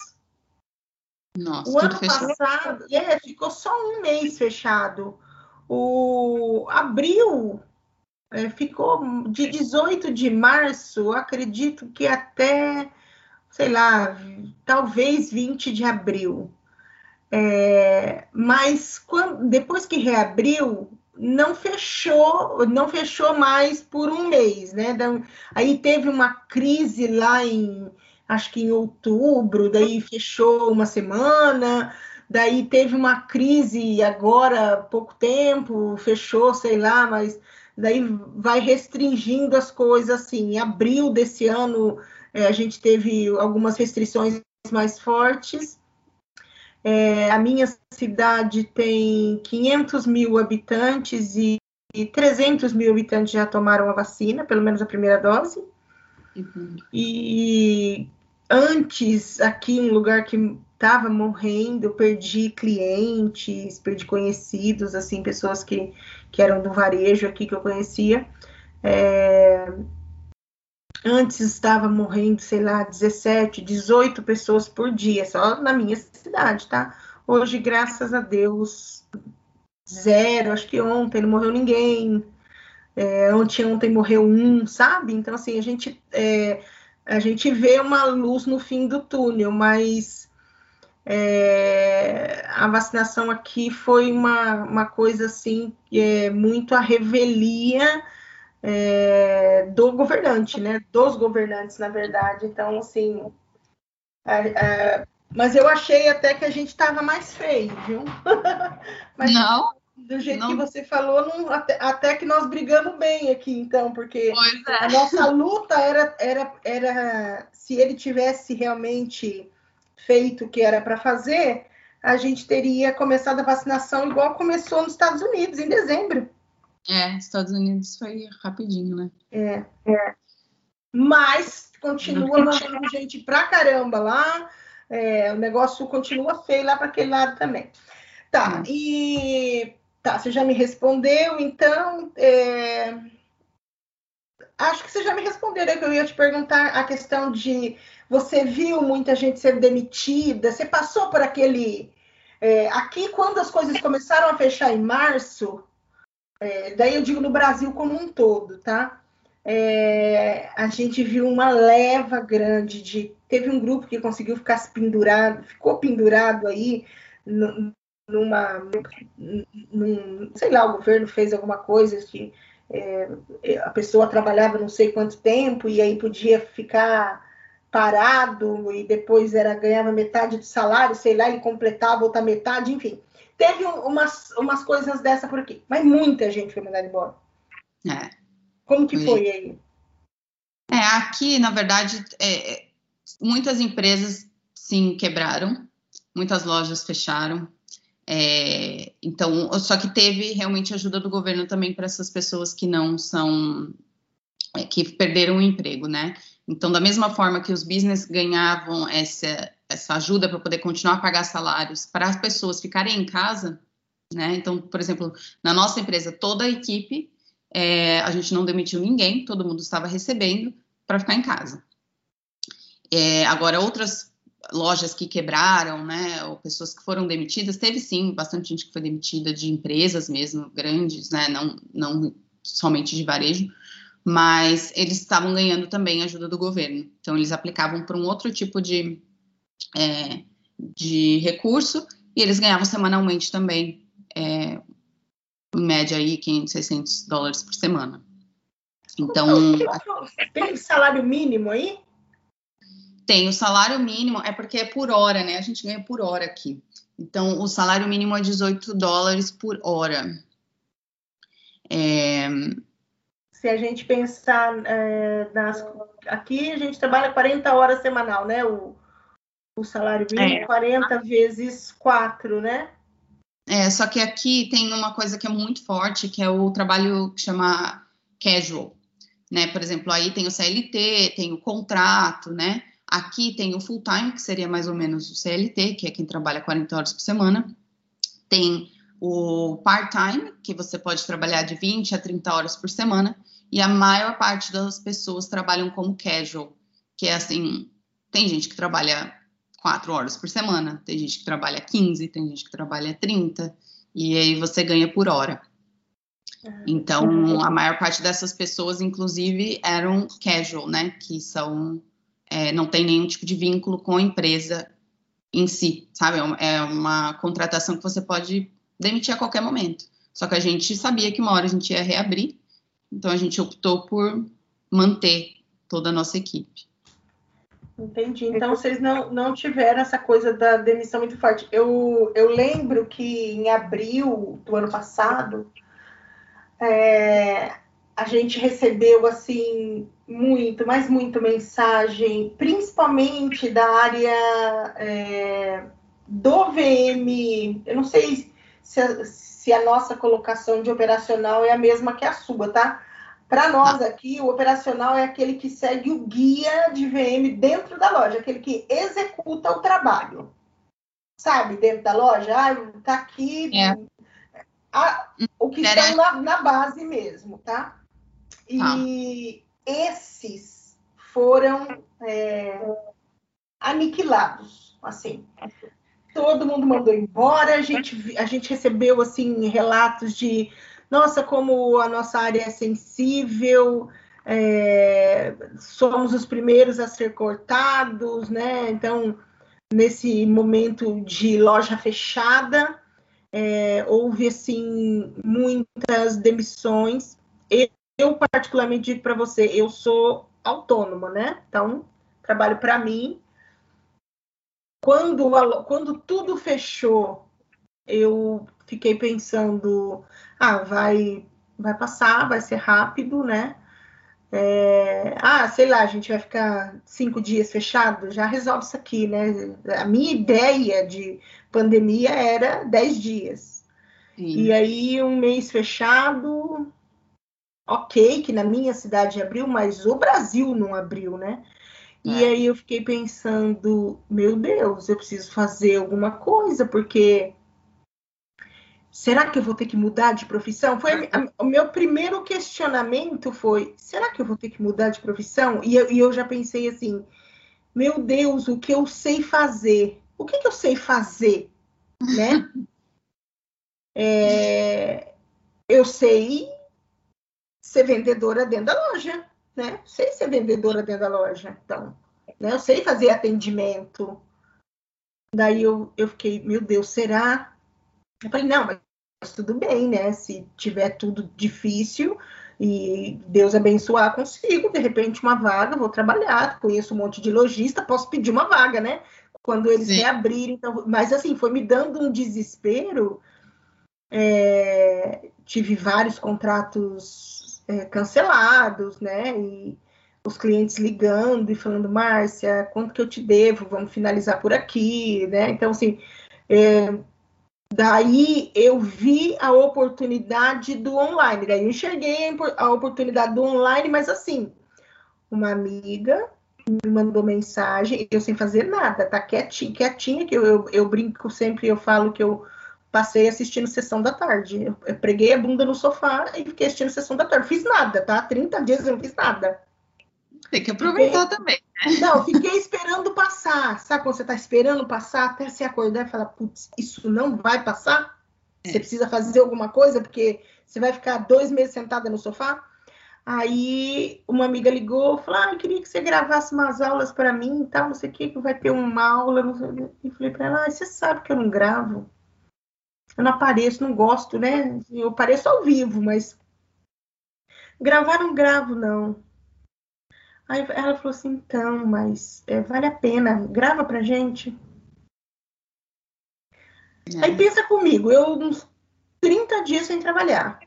Nossa, o ano passado, é, ficou só um mês fechado. O abril é, ficou de 18 de março, acredito que até, sei lá, talvez 20 de abril. É, mas quando, depois que reabriu, não fechou, não fechou mais por um mês, né? Aí teve uma crise lá em, acho que em outubro, daí fechou uma semana, daí teve uma crise agora, pouco tempo, fechou, sei lá, mas daí vai restringindo as coisas assim. Em abril desse ano, é, a gente teve algumas restrições mais fortes. É, a minha cidade tem 500 mil habitantes e, e 300 mil habitantes já tomaram a vacina, pelo menos a primeira dose. Uhum. E antes, aqui, um lugar que estava morrendo, perdi clientes, perdi conhecidos, assim, pessoas que, que eram do varejo aqui que eu conhecia. É... Antes estava morrendo, sei lá, 17, 18 pessoas por dia, só na minha cidade, tá? Hoje, graças a Deus, zero. Acho que ontem não morreu ninguém. É, ontem, ontem morreu um, sabe? Então, assim, a gente, é, a gente vê uma luz no fim do túnel, mas é, a vacinação aqui foi uma, uma coisa assim é muito a revelia é, do governante, né? Dos governantes, na verdade. Então, assim, mas eu achei até que a gente estava mais feio, viu? mas, não. Do jeito não. que você falou, não, até, até, que nós brigamos bem aqui, então, porque é. a nossa luta era, era, era se ele tivesse realmente feito o que era para fazer, a gente teria começado a vacinação igual começou nos Estados Unidos, em dezembro. É, Estados Unidos foi rapidinho, né? É, é. Mas continua morrendo gente pra caramba lá. É, o negócio continua feio lá para aquele lado também. Tá, e tá, você já me respondeu, então. É... Acho que você já me respondeu, né, que eu ia te perguntar a questão de você viu muita gente ser demitida, você passou por aquele. É, aqui, quando as coisas começaram a fechar em março, é, daí eu digo no Brasil como um todo, tá? É, a gente viu uma leva grande de. Teve um grupo que conseguiu ficar pendurado, ficou pendurado aí numa. Num, sei lá, o governo fez alguma coisa que é, a pessoa trabalhava não sei quanto tempo e aí podia ficar parado e depois era ganhava metade do salário, sei lá, ele completava outra metade, enfim. Teve umas, umas coisas dessa por aqui, mas muita gente foi mandada embora. É. Como que foi aí? É, aqui, na verdade, é, é, muitas empresas sim quebraram, muitas lojas fecharam. É, então, só que teve realmente ajuda do governo também para essas pessoas que não são é, que perderam o emprego, né? Então, da mesma forma que os business ganhavam essa, essa ajuda para poder continuar a pagar salários para as pessoas ficarem em casa, né? Então, por exemplo, na nossa empresa, toda a equipe, é, a gente não demitiu ninguém, todo mundo estava recebendo para ficar em casa. É, agora, outras lojas que quebraram, né, ou pessoas que foram demitidas, teve sim bastante gente que foi demitida de empresas mesmo, grandes, né, não, não somente de varejo, mas eles estavam ganhando também ajuda do governo. Então, eles aplicavam para um outro tipo de, é, de recurso e eles ganhavam semanalmente também, é, em média, aí, 500, 600 dólares por semana. Então. Tem salário mínimo aí? Tem o salário mínimo, é porque é por hora, né? A gente ganha por hora aqui. Então, o salário mínimo é 18 dólares por hora. É, se a gente pensar é, nas, aqui a gente trabalha 40 horas semanal, né? O, o salário mínimo, é. 40 vezes 4, né? É, só que aqui tem uma coisa que é muito forte, que é o trabalho que chama casual, né? Por exemplo, aí tem o CLT, tem o contrato, né? Aqui tem o full time, que seria mais ou menos o CLT, que é quem trabalha 40 horas por semana. Tem o part-time, que você pode trabalhar de 20 a 30 horas por semana, e a maior parte das pessoas trabalham como casual, que é assim, tem gente que trabalha 4 horas por semana, tem gente que trabalha 15, tem gente que trabalha 30, e aí você ganha por hora. Ah, então, a maior parte dessas pessoas, inclusive, eram casual, né? Que são, é, não tem nenhum tipo de vínculo com a empresa em si, sabe? É, é uma contratação que você pode demitir a qualquer momento. Só que a gente sabia que uma hora a gente ia reabrir, então a gente optou por manter toda a nossa equipe. Entendi. Então vocês não, não tiveram essa coisa da demissão muito forte. Eu, eu lembro que em abril do ano passado é, a gente recebeu assim muito, mas muito mensagem, principalmente da área é, do VM. Eu não sei se a, se a nossa colocação de operacional é a mesma que a sua, tá? Para nós aqui, o operacional é aquele que segue o guia de VM dentro da loja, aquele que executa o trabalho. Sabe, dentro da loja, ah, tá aqui. É. A, o que está na, na, base mesmo, tá? E ah. esses foram é, aniquilados, assim todo mundo mandou embora, a gente, a gente recebeu assim relatos de nossa, como a nossa área é sensível, é, somos os primeiros a ser cortados, né? Então, nesse momento de loja fechada, é, houve assim muitas demissões. Eu, particularmente digo para você, eu sou autônoma, né? Então, trabalho para mim quando, quando tudo fechou, eu fiquei pensando, ah, vai, vai passar, vai ser rápido, né? É, ah, sei lá, a gente vai ficar cinco dias fechado, já resolve isso aqui, né? A minha ideia de pandemia era dez dias. Sim. E aí, um mês fechado, ok, que na minha cidade abriu, mas o Brasil não abriu, né? E é. aí eu fiquei pensando, meu Deus, eu preciso fazer alguma coisa, porque será que eu vou ter que mudar de profissão? Foi a, o meu primeiro questionamento foi, será que eu vou ter que mudar de profissão? E eu, e eu já pensei assim, meu Deus, o que eu sei fazer? O que, que eu sei fazer, né? é, eu sei ser vendedora dentro da loja né? Sei ser vendedora dentro da loja, então, né? Eu sei fazer atendimento. Daí eu, eu fiquei, meu Deus, será? Eu falei, não, mas tudo bem, né? Se tiver tudo difícil e Deus abençoar, consigo, de repente, uma vaga, vou trabalhar, conheço um monte de lojista, posso pedir uma vaga, né? Quando eles Sim. reabrirem. Então, mas assim, foi me dando um desespero. É, tive vários contratos é, cancelados, né? E os clientes ligando e falando, Márcia, quanto que eu te devo? Vamos finalizar por aqui, né? Então, assim, é, Daí eu vi a oportunidade do online. Daí eu enxerguei a oportunidade do online, mas assim, uma amiga me mandou mensagem, eu sem fazer nada, tá quietinha, quietinha, que eu, eu, eu brinco sempre, eu falo que eu passei assistindo sessão da tarde. Eu, eu, preguei a bunda no sofá e fiquei assistindo sessão da tarde. Fiz nada, tá? 30 dias eu não fiz nada. Tem que aproveitar fiquei... também. Né? Não, fiquei esperando passar. Sabe quando você tá esperando passar até se acordar e falar, putz, isso não vai passar? É. Você precisa fazer alguma coisa, porque você vai ficar dois meses sentada no sofá? Aí uma amiga ligou, falou: ah, eu queria que você gravasse umas aulas para mim e tal, não sei o que, que vai ter uma aula. Não sei. E falei para ela: ah, você sabe que eu não gravo. Eu não apareço, não gosto, né? Eu apareço ao vivo, mas gravar não gravo, não. Aí ela falou assim: então, mas é, vale a pena, grava pra gente. É. Aí pensa comigo, eu uns 30 dias sem trabalhar.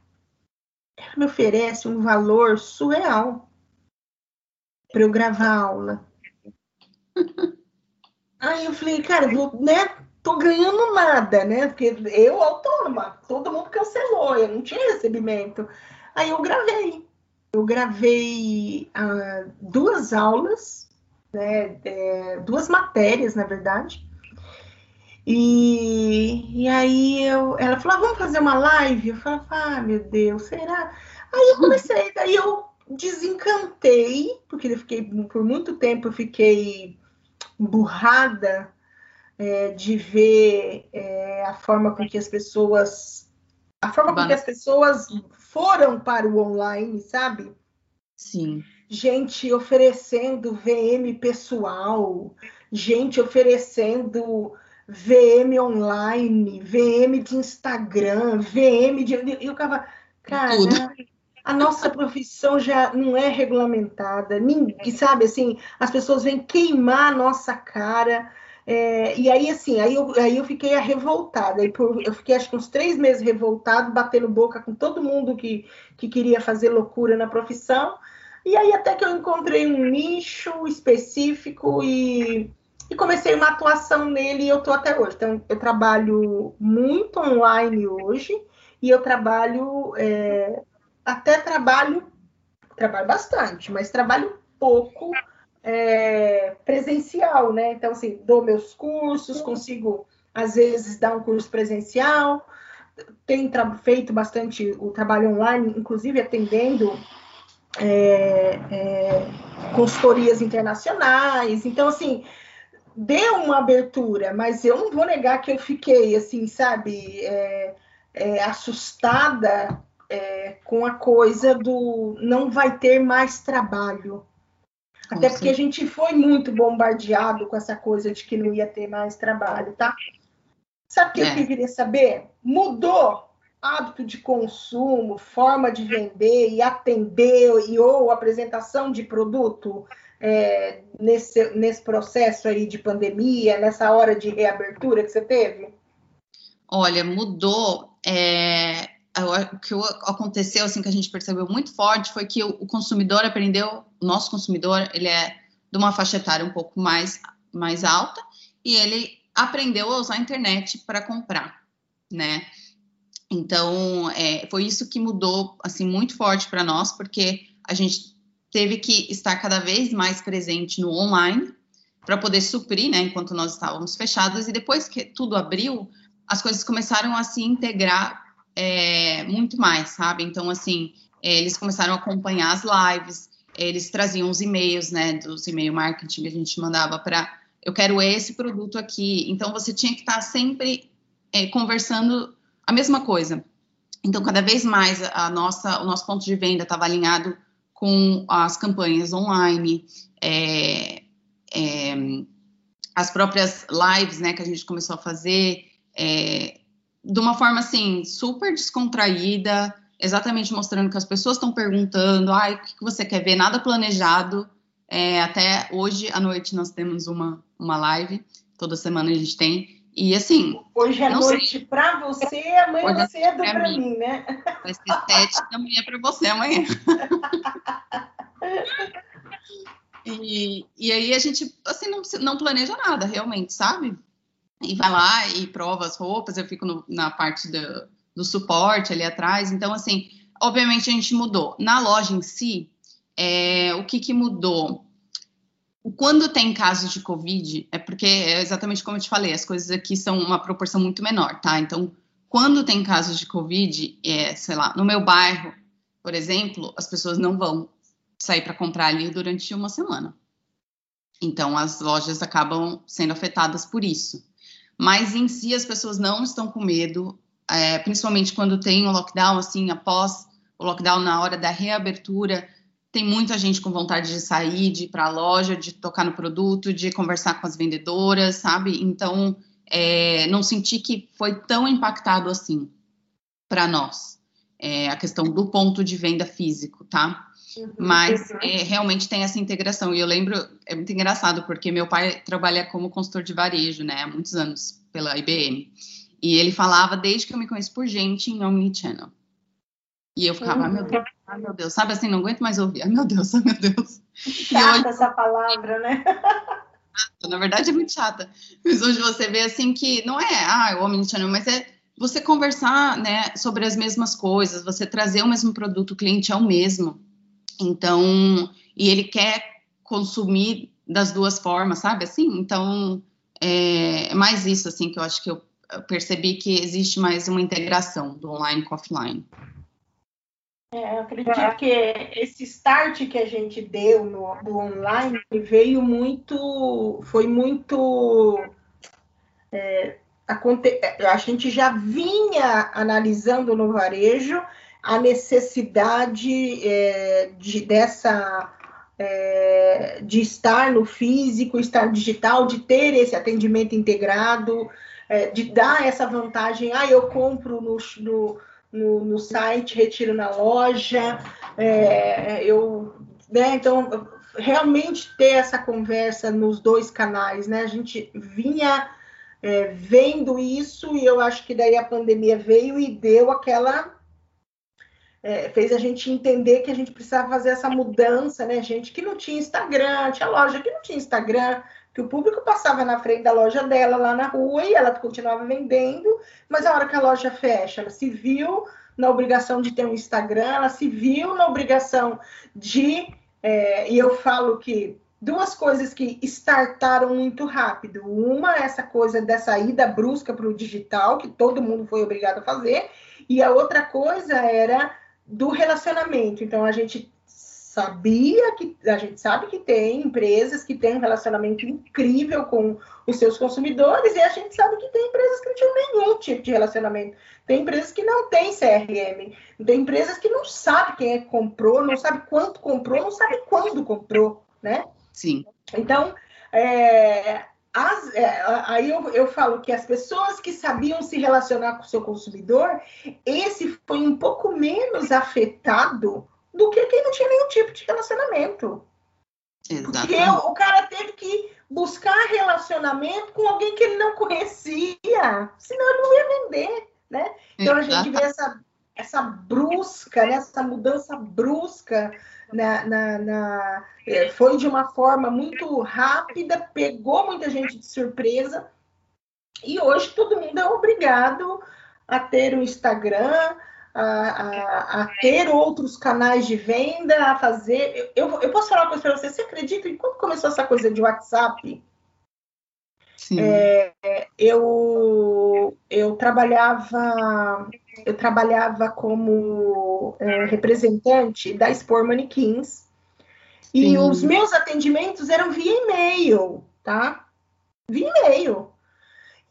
Ela me oferece um valor surreal para eu gravar a aula. Aí eu falei, cara, vou, né? Tô ganhando nada, né? Porque eu, autônoma, todo mundo cancelou, eu não tinha recebimento. Aí eu gravei. Eu gravei ah, duas aulas, né? É, duas matérias, na verdade. E, e aí eu, ela falou, ah, vamos fazer uma live? Eu falei, ah, meu Deus, será? Aí eu comecei, daí eu desencantei, porque eu fiquei, por muito tempo, eu fiquei burrada é, de ver é, a forma com que as pessoas. A forma com que as pessoas foram para o online, sabe? Sim. Gente oferecendo VM pessoal, gente oferecendo VM online, VM de Instagram, VM de. E eu ficava, cara, a nossa profissão já não é regulamentada, ninguém, sabe assim, as pessoas vêm queimar a nossa cara. É, e aí, assim, aí eu, aí eu fiquei revoltada. Eu fiquei acho que uns três meses revoltado, batendo boca com todo mundo que, que queria fazer loucura na profissão. E aí até que eu encontrei um nicho específico e e comecei uma atuação nele e eu estou até hoje. Então, eu trabalho muito online hoje e eu trabalho, é, até trabalho, trabalho bastante, mas trabalho pouco é, presencial, né? Então, assim, dou meus cursos, consigo, às vezes, dar um curso presencial, tenho feito bastante o trabalho online, inclusive atendendo é, é, consultorias internacionais. Então, assim, deu uma abertura, mas eu não vou negar que eu fiquei assim, sabe, é, é, assustada é, com a coisa do não vai ter mais trabalho. Até porque a gente foi muito bombardeado com essa coisa de que não ia ter mais trabalho, tá? Sabe o que eu é. queria saber? Mudou hábito de consumo, forma de vender e atender e ou apresentação de produto? é, nesse, nesse processo aí de pandemia, nessa hora de reabertura que você teve? Olha, mudou. É, o que aconteceu, assim, que a gente percebeu muito forte foi que o, consumidor aprendeu, o nosso consumidor, ele é de uma faixa etária um pouco mais, mais alta e ele aprendeu a usar a internet para comprar, né? Então, é, foi isso que mudou, assim, muito forte para nós, porque a gente teve que estar cada vez mais presente no online para poder suprir, né, enquanto nós estávamos fechados. E depois que tudo abriu, as coisas começaram a se integrar é, muito mais, sabe? Então, assim, é, eles começaram a acompanhar as lives, eles traziam os e-mails, né, dos e-mail marketing que a gente mandava para eu quero esse produto aqui. Então, você tinha que estar sempre é, conversando a mesma coisa. Então, cada vez mais a nossa, o nosso ponto de venda estava alinhado com as campanhas online, é, é, as próprias lives, né, que a gente começou a fazer, é, de uma forma, assim, super descontraída, exatamente mostrando que as pessoas estão perguntando, ai, o que, você quer ver? Nada planejado, é, até hoje à noite nós temos uma, uma live, toda semana a gente tem, e assim. Hoje é noite para você, amanhã Hoje é cedo para mim. mim, né? Vai ser sete da manhã para você amanhã. e, e aí a gente assim não, não planeja nada, realmente, sabe? E vai lá e prova as roupas, eu fico no, na parte do, do suporte ali atrás. Então, assim, obviamente a gente mudou. Na loja em si, é, o que, que mudou? Quando tem casos de Covid, é porque é exatamente como eu te falei, as coisas aqui são uma proporção muito menor, tá? Então, quando tem casos de Covid, é, sei lá, no meu bairro, por exemplo, as pessoas não vão sair para comprar ali durante uma semana. Então, as lojas acabam sendo afetadas por isso. Mas em si, as pessoas não estão com medo, é, principalmente quando tem o um lockdown, assim, após o lockdown, na hora da reabertura, tem muita gente com vontade de sair, de ir para a loja, de tocar no produto, de conversar com as vendedoras, sabe? Então, é, não senti que foi tão impactado assim para nós, é, a questão do ponto de venda físico, tá? Uhum, Mas é, realmente tem essa integração. E eu lembro, é muito engraçado, porque meu pai trabalha como consultor de varejo, né, há muitos anos, pela IBM. E ele falava desde que eu me conheço por gente em Omnichannel. E eu ficava, uhum. ah, meu Deus, ah, meu Deus, sabe assim, não aguento mais ouvir, ah, meu Deus, ah, meu Deus. Chata hoje... essa palavra, né? Na verdade é muito chata. Mas hoje você vê assim que não é, ah, o Omnichannel, mas é você conversar, né, sobre as mesmas coisas, você trazer o mesmo produto, o cliente é o mesmo. Então, e ele quer consumir das duas formas, sabe? Assim, então é, é mais isso assim que eu acho que eu percebi que existe mais uma integração do online com offline. É, eu acredito que esse start que a gente deu no, do online veio muito, foi muito é, a gente já vinha analisando no varejo a necessidade é, de, dessa é, de estar no físico, estar digital, de ter esse atendimento integrado, é, de dar essa vantagem. Ah, eu compro no, no, no, no site, retiro na loja, é, eu, né, então realmente ter essa conversa nos dois canais, né? A gente vinha é, vendo isso e eu acho que daí a pandemia veio e deu aquela é, fez a gente entender que a gente precisava fazer essa mudança, né? Gente que não tinha Instagram, tinha loja que não tinha Instagram, que o público passava na frente da loja dela lá na rua e ela continuava vendendo, mas a hora que a loja fecha, ela se viu na obrigação de ter um Instagram, ela se viu na obrigação de. É, e eu falo que duas coisas que startaram muito rápido. Uma, essa coisa dessa ida brusca para o digital, que todo mundo foi obrigado a fazer, e a outra coisa era do relacionamento. Então a gente sabia que a gente sabe que tem empresas que têm um relacionamento incrível com os seus consumidores e a gente sabe que tem empresas que não tinham nenhum tipo de relacionamento. Tem empresas que não têm CRM, tem empresas que não sabe quem é que comprou, não sabe quanto comprou, não sabe quando comprou, né? Sim. Então, é, as, é, aí eu, eu falo que as pessoas que sabiam se relacionar com o seu consumidor, esse foi um pouco menos afetado do que quem não tinha nenhum tipo de relacionamento. Exatamente. Porque o cara teve que buscar relacionamento com alguém que ele não conhecia, senão ele não ia vender, né? Então a gente vê essa, essa brusca, né? essa mudança brusca na, na, na, é, foi de uma forma muito rápida, pegou muita gente de surpresa, e hoje todo mundo é obrigado a ter um Instagram, a, a, a ter outros canais de venda, a fazer. Eu, eu posso falar uma coisa para você, você acredita que quando começou essa coisa de WhatsApp? É, eu, eu trabalhava eu trabalhava como é, representante da Expor Manequins e Sim. os meus atendimentos eram via e-mail, tá? Via e-mail.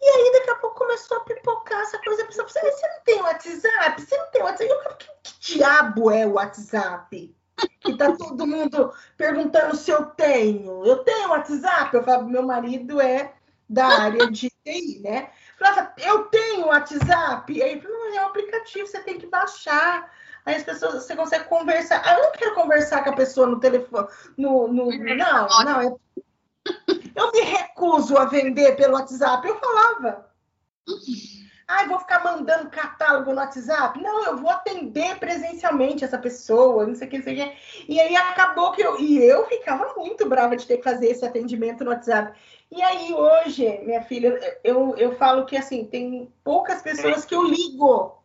E aí, daqui a pouco, começou a pipocar essa coisa. Pessoa, você não tem WhatsApp? Você não tem WhatsApp? Eu, que, que diabo é o WhatsApp? Que tá todo mundo perguntando se eu tenho. Eu tenho WhatsApp? Eu falo, meu marido é da área de TI, né? Falava, eu tenho WhatsApp. E aí, não, é um aplicativo, você tem que baixar. Aí as pessoas, você consegue conversar. Ah, eu não quero conversar com a pessoa no telefone. No, no, não, não. É... Eu me recuso a vender pelo WhatsApp. Eu falava. Ah, vou ficar mandando catálogo no WhatsApp? Não, eu vou atender presencialmente essa pessoa, não sei o que, não sei o que. E aí acabou que eu. E eu ficava muito brava de ter que fazer esse atendimento no WhatsApp. E aí, hoje, minha filha, eu, eu falo que assim, tem poucas pessoas que eu ligo.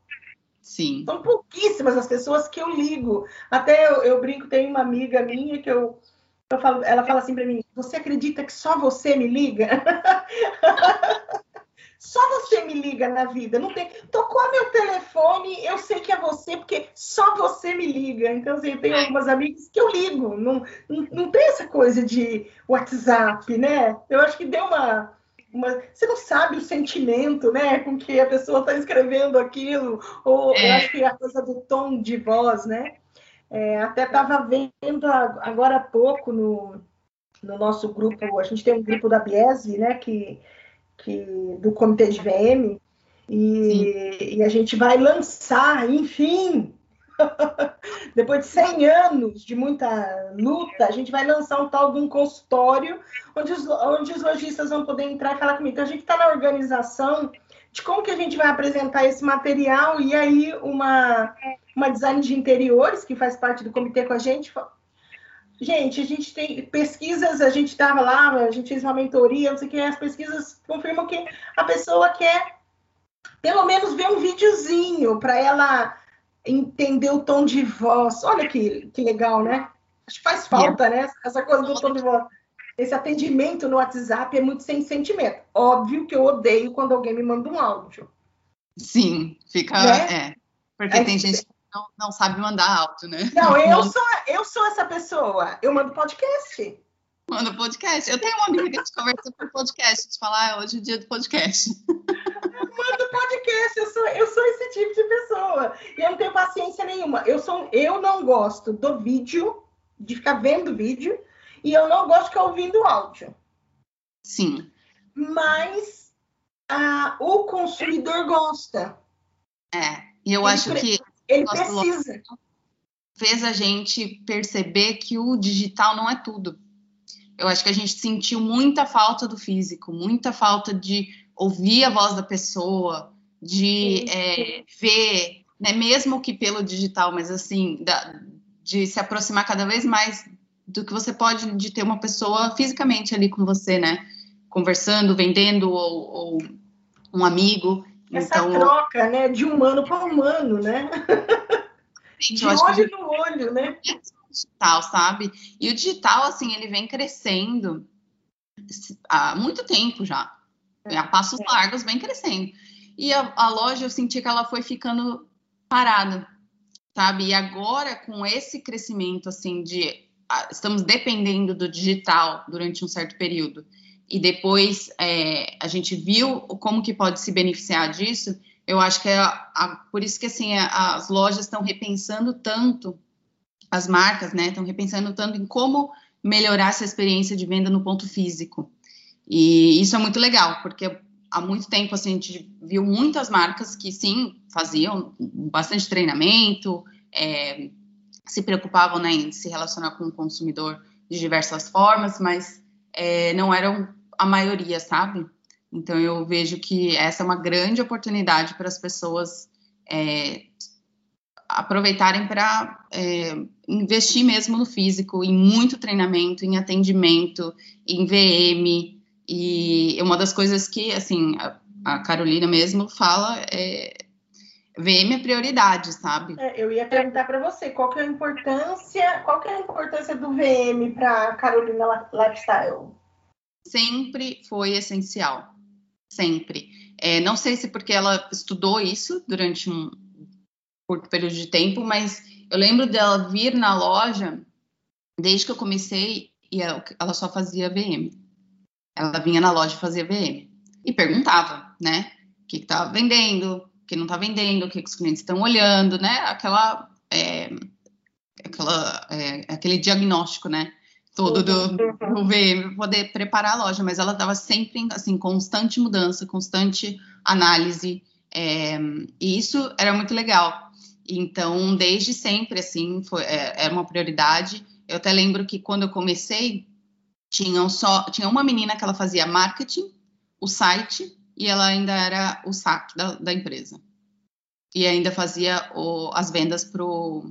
Sim. São pouquíssimas as pessoas que eu ligo. Até eu, eu brinco, tem uma amiga minha que eu, eu falo, ela fala assim para mim: Você acredita que só você me liga? Só você me liga na vida. Não tem. Tocou meu telefone, eu sei que é você, porque só você me liga. Então, assim, eu tenho é. algumas amigas que eu ligo. Não, não, não tem essa coisa de WhatsApp, né? Eu acho que deu uma. Uma, você não sabe o sentimento, né, com que a pessoa está escrevendo aquilo, ou é. eu acho que a coisa do tom de voz, né? É, até estava vendo agora há pouco no, no nosso grupo, a gente tem um grupo da Biese, né, que que, do Comitê de VM, e, e a gente vai lançar, enfim, depois de 100 anos de muita luta, a gente vai lançar um tal de um consultório onde os, onde os lojistas vão poder entrar e falar comigo. Então, a gente está na organização de como que a gente vai apresentar esse material e aí uma, uma design de interiores, que faz parte do comitê com a gente, Gente, a gente tem pesquisas, a gente estava lá, a gente fez uma mentoria, não sei o que, as pesquisas confirmam que a pessoa quer pelo menos ver um videozinho para ela entender o tom de voz. Olha que, que legal, né? Acho que faz falta, né? Essa coisa do tom de voz. Esse atendimento no WhatsApp é muito sem sentimento. Óbvio que eu odeio quando alguém me manda um áudio. Sim, fica. Né? É. Porque tem gente não, não sabe mandar áudio, né? Não, eu sou, eu sou essa pessoa. Eu mando podcast. Mando podcast. Eu tenho uma amiga que a gente conversa por podcast, de falar ah, hoje é o dia do podcast. Eu mando podcast, eu sou, eu sou esse tipo de pessoa. E eu não tenho paciência nenhuma. Eu, sou, eu não gosto do vídeo, de ficar vendo vídeo, e eu não gosto de ficar ouvindo áudio. Sim. Mas ah, o consumidor gosta. É, e eu Ele acho que ele precisa. Fez a gente perceber que o digital não é tudo. Eu acho que a gente sentiu muita falta do físico, muita falta de ouvir a voz da pessoa, de é, ver, né, mesmo que pelo digital, mas assim, da, de se aproximar cada vez mais do que você pode de ter uma pessoa fisicamente ali com você, né? Conversando, vendendo ou, ou um amigo. Essa então, troca, né, de humano para humano, né? de olho no olho, né? Digital, sabe? E o digital, assim, ele vem crescendo há muito tempo já. É. A passos é. largos vem crescendo. E a, a loja, eu senti que ela foi ficando parada, sabe? E agora, com esse crescimento, assim, de estamos dependendo do digital durante um certo período e depois é, a gente viu como que pode se beneficiar disso, eu acho que é a, a, por isso que assim a, as lojas estão repensando tanto as marcas, né? Estão repensando tanto em como melhorar essa experiência de venda no ponto físico. E isso é muito legal, porque há muito tempo assim, a gente viu muitas marcas que sim faziam bastante treinamento, é, se preocupavam né, em se relacionar com o consumidor de diversas formas, mas é, não eram a maioria, sabe? Então eu vejo que essa é uma grande oportunidade para as pessoas é, aproveitarem para é, investir mesmo no físico, em muito treinamento, em atendimento, em VM. E uma das coisas que, assim, a, a Carolina mesmo fala é VM é prioridade, sabe? É, eu ia perguntar para você qual que é a importância, qual que é a importância do VM para Carolina Lifestyle? Sempre foi essencial. Sempre. É, não sei se porque ela estudou isso durante um curto período de tempo, mas eu lembro dela vir na loja desde que eu comecei e ela só fazia VM. Ela vinha na loja fazia VM. E perguntava, né? O que estava vendendo, o que não está vendendo, o que, que os clientes estão olhando, né? Aquela. É, aquela é, aquele diagnóstico, né? Todo do, do VM, poder preparar a loja, mas ela estava sempre assim, constante mudança, constante análise, é, e isso era muito legal. Então, desde sempre, assim, foi, é, era uma prioridade. Eu até lembro que quando eu comecei, tinham só, tinha uma menina que ela fazia marketing, o site, e ela ainda era o saque da, da empresa. E ainda fazia o, as vendas para o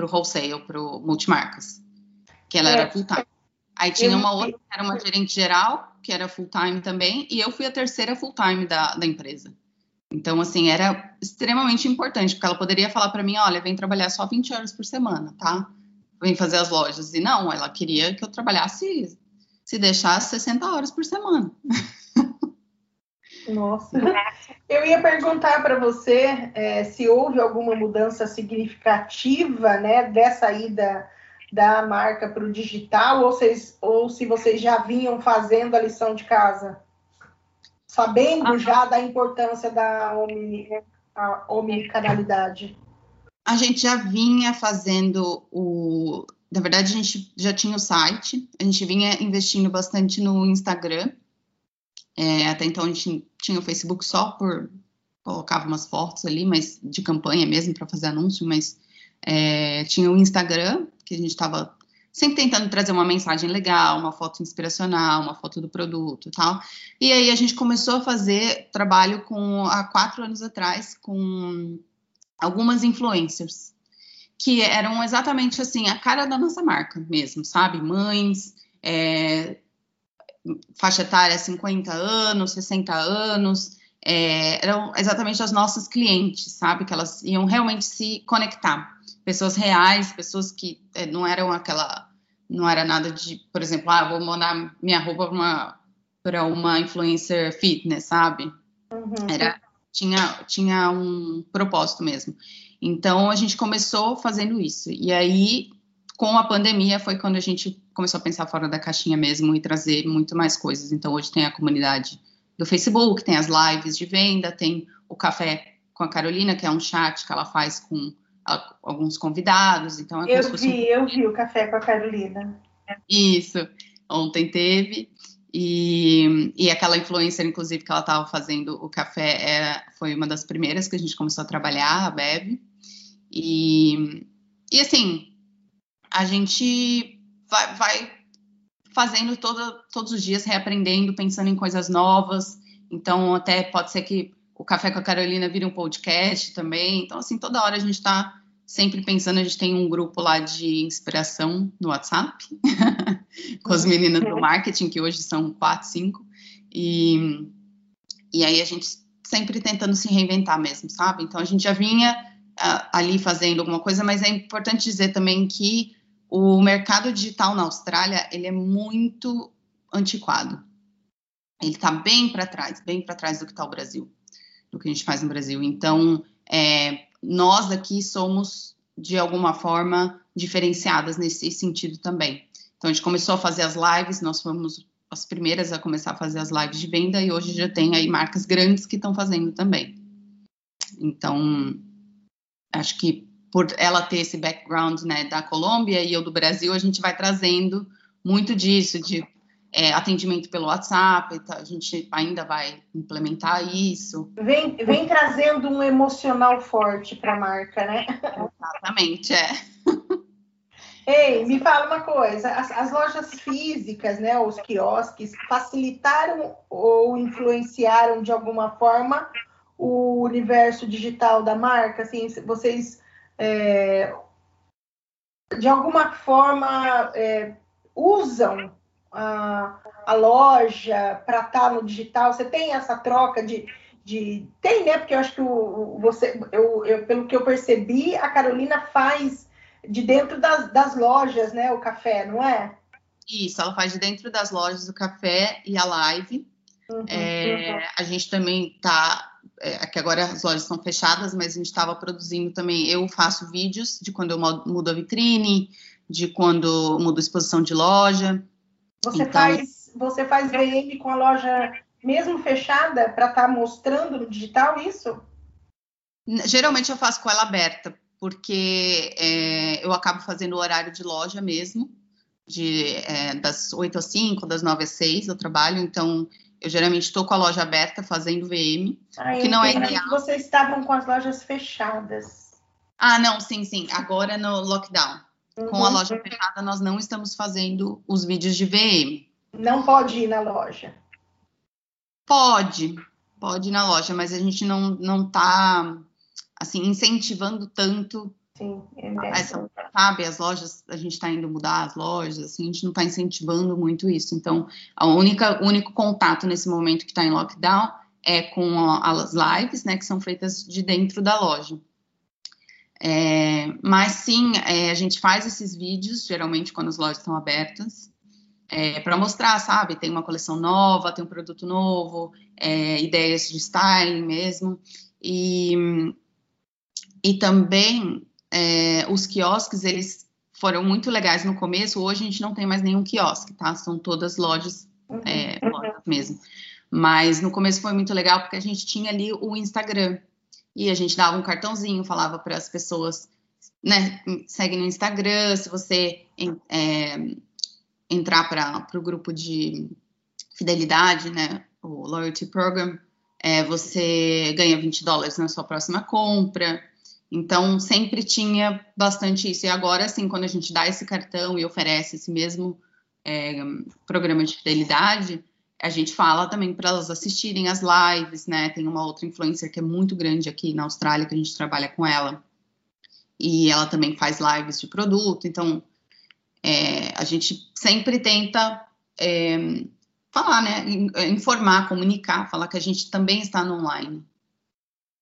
wholesale, para o multimarcas que ela é, era full time. Aí tinha uma outra que era uma gerente geral que era full time também, e eu fui a terceira full time da, da empresa. Então, assim, era extremamente importante, porque ela poderia falar para mim: olha, vem trabalhar só 20 horas por semana, tá? Vem fazer as lojas. E não, ela queria que eu trabalhasse, se deixasse 60 horas por semana. Nossa. Eu ia perguntar para você é, se houve alguma mudança significativa, né, dessa ida da marca para o digital, ou, vocês, ou se vocês já vinham fazendo a lição de casa, sabendo ah. já da importância da omnicanalidade. A gente já vinha fazendo o. Na verdade, a gente já tinha o site, a gente vinha investindo bastante no Instagram. É, até então a gente tinha o Facebook só por colocava umas fotos ali, mas de campanha mesmo para fazer anúncio, mas é, tinha o Instagram que a gente estava sempre tentando trazer uma mensagem legal, uma foto inspiracional, uma foto do produto, tal. E aí a gente começou a fazer trabalho com há quatro anos atrás com algumas influencers que eram exatamente assim a cara da nossa marca mesmo, sabe? Mães, é, faixa etária 50 anos, 60 anos, é, eram exatamente as nossas clientes, sabe? Que elas iam realmente se conectar. Pessoas reais, pessoas que é, não eram aquela. Não era nada de, por exemplo, ah, vou mandar minha roupa para uma, pra uma influencer fitness, sabe? Uhum. Era, tinha, tinha um propósito mesmo. Então a gente começou fazendo isso. E aí, com a pandemia, foi quando a gente começou a pensar fora da caixinha mesmo e trazer muito mais coisas. Então hoje tem a comunidade do Facebook, tem as lives de venda, tem o café com a Carolina, que é um chat que ela faz com alguns convidados. Então é eu vi, eu vi o café com a Carolina. Isso. Ontem teve. E, e aquela influencer, inclusive, que ela estava fazendo o café, era, foi uma das primeiras que a gente começou a trabalhar, a Bebe. E, e assim, a gente vai, vai fazendo todo, todos os dias, reaprendendo, pensando em coisas novas. Então, até pode ser que o Café com a Carolina vire um podcast também. Então, assim, toda hora a gente está sempre pensando, a gente tem um grupo lá de inspiração no WhatsApp, com as meninas do marketing, que hoje são quatro, cinco, e, e aí a gente sempre tentando se reinventar mesmo, sabe? Então a gente já vinha uh, ali fazendo alguma coisa, mas é importante dizer também que o mercado digital na Austrália, ele é muito antiquado. Ele está bem para trás, bem para trás do que está o Brasil, do que a gente faz no Brasil. Então, é, nós aqui somos, de alguma forma, diferenciadas nesse sentido também. Então, a gente começou a fazer as lives, nós fomos as primeiras a começar a fazer as lives de venda e hoje já tem aí marcas grandes que estão fazendo também. Então, acho que por ela ter esse background né, da Colômbia e eu do Brasil, a gente vai trazendo muito disso, de é, atendimento pelo WhatsApp, tá, a gente ainda vai implementar isso. Vem, vem trazendo um emocional forte para a marca, né? Exatamente, é. Ei, me fala uma coisa, as, as, lojas físicas, né, os quiosques, facilitaram ou influenciaram de alguma forma o universo digital da marca? Assim, vocês é, de alguma forma é, usam a, a loja para estar tá no digital? Você tem essa troca de, de. Tem, né? Porque eu acho que o, você, eu, eu, pelo que eu percebi, a Carolina faz de dentro das, das lojas, né? O café, não é? Isso, ela faz de dentro das lojas o café e a live. Uhum, é, uhum. A gente também está é, que agora as lojas estão fechadas, mas a gente estava produzindo também. Eu faço vídeos de quando eu mudo a vitrine, de quando mudo a exposição de loja. Você então, faz você faz VM com a loja mesmo fechada para estar tá mostrando no digital isso? Geralmente eu faço com ela aberta, porque é, eu acabo fazendo o horário de loja mesmo, de, é, das 8 às 5, das 9 às 6 eu trabalho, então eu geralmente estou com a loja aberta fazendo VM, ah, que não é ideal. Que vocês estavam com as lojas fechadas. Ah, não, sim, sim. Agora no lockdown. Uhum. Com a loja fechada, nós não estamos fazendo os vídeos de VM. Não pode ir na loja. Pode, pode ir na loja, mas a gente não não está assim incentivando tanto Sim, é Essa, sabe, as lojas, a gente está indo mudar as lojas, assim, a gente não está incentivando muito isso. Então, a única, o único contato nesse momento que está em lockdown é com as lives, né, que são feitas de dentro da loja. É, mas sim, é, a gente faz esses vídeos, geralmente quando as lojas estão abertas, é, para mostrar, sabe? Tem uma coleção nova, tem um produto novo, é, ideias de styling mesmo. E, e também é, os quiosques, eles foram muito legais no começo. Hoje a gente não tem mais nenhum quiosque, tá? São todas lojas, é, uhum. lojas mesmo. Mas no começo foi muito legal porque a gente tinha ali o Instagram e a gente dava um cartãozinho, falava para as pessoas, né? Segue no Instagram, se você é, entrar para o grupo de fidelidade, né? O Loyalty Program, é, você ganha 20 dólares na sua próxima compra. Então, sempre tinha bastante isso. E agora, assim, quando a gente dá esse cartão e oferece esse mesmo é, programa de fidelidade, a gente fala também para elas assistirem as lives, né? Tem uma outra influencer que é muito grande aqui na Austrália, que a gente trabalha com ela. E ela também faz lives de produto. Então, é, a gente sempre tenta é, falar, né? Informar, comunicar, falar que a gente também está no online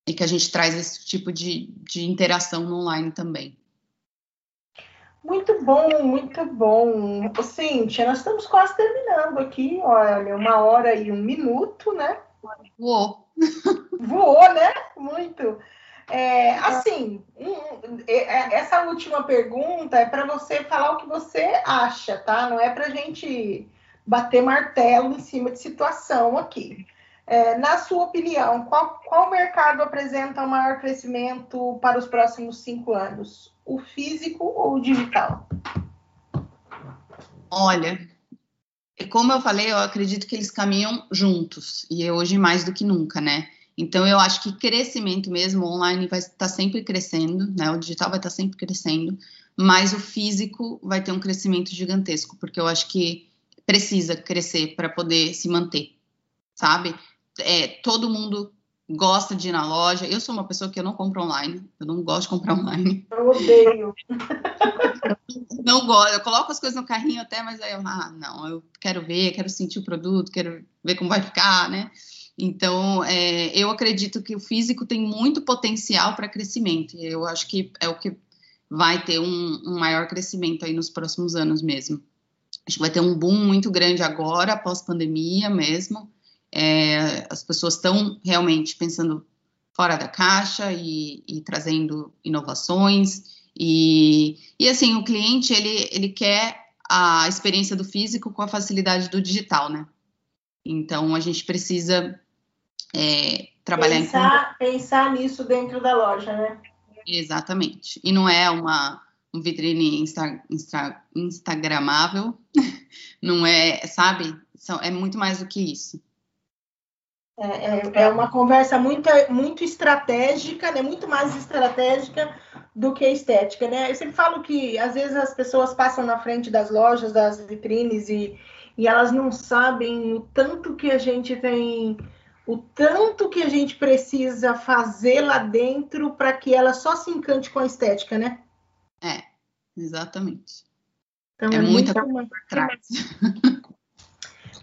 e que a gente traz esse tipo de, de interação no online também. Muito bom, muito bom. Cíntia, nós estamos quase terminando aqui, olha, uma hora e um minuto, né? Voou. Voou, né? Muito. É, assim, é, essa última pergunta é para você falar o que você acha, tá? Não é para a gente bater martelo em cima de situação aqui. É, na sua opinião, qual, qual mercado apresenta o maior crescimento para os próximos cinco anos? O físico ou o digital? Olha, como eu falei, eu acredito que eles caminham juntos, e hoje mais do que nunca, né? Então, eu acho que crescimento mesmo, online vai estar tá sempre crescendo, né? O digital vai estar tá sempre crescendo, mas o físico vai ter um crescimento gigantesco, porque eu acho que precisa crescer para poder se manter, sabe? É, todo mundo gosta de ir na loja. Eu sou uma pessoa que eu não compro online. Eu não gosto de comprar online. Eu odeio. não gosto. Eu coloco as coisas no carrinho até, mas aí eu, ah, não, eu quero ver, quero sentir o produto, quero ver como vai ficar, né? Então, é, eu acredito que o físico tem muito potencial para crescimento. E eu acho que é o que vai ter um, um maior crescimento aí nos próximos anos mesmo. Acho que vai ter um boom muito grande agora, após pandemia mesmo. É, as pessoas estão realmente pensando fora da caixa e, e trazendo inovações. E, e, assim, o cliente, ele, ele quer a experiência do físico com a facilidade do digital, né? Então, a gente precisa é, trabalhar pensar, em... Pensar nisso dentro da loja, né? Exatamente. E não é uma um vitrine insta, insta, instagramável, não é, sabe? São, é muito mais do que isso. É, é, é, uma conversa muito, muito estratégica, né? muito mais estratégica do que estética. Né? Eu sempre falo que às vezes as pessoas passam na frente das lojas, das vitrines, e, e elas não sabem o tanto que a gente tem, o tanto que a gente precisa fazer lá dentro para que ela só se encante com a estética, né? É, exatamente. Então, é, é muita coisa por trás.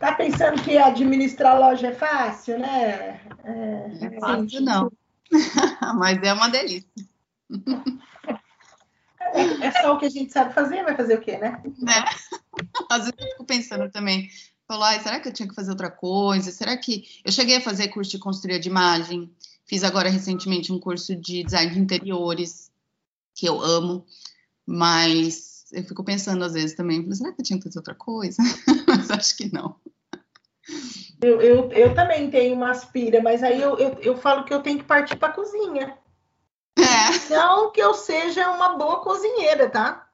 Tá pensando que administrar loja é fácil, né? É, é fácil, não. Mas é uma delícia. É, é, só o que a gente sabe fazer, vai fazer o quê, né? né? Às vezes eu fico pensando também, falar, será que eu tinha que fazer outra coisa? Será que eu cheguei a fazer curso de construir de imagem? Fiz agora recentemente um curso de design de interiores, que eu amo, mas eu fico pensando às vezes também, será que eu tinha que fazer outra coisa? mas acho que não. Eu, eu, eu também tenho uma aspira, mas aí eu, eu, eu falo que eu tenho que partir para a cozinha. É. Não que eu seja uma boa cozinheira, tá?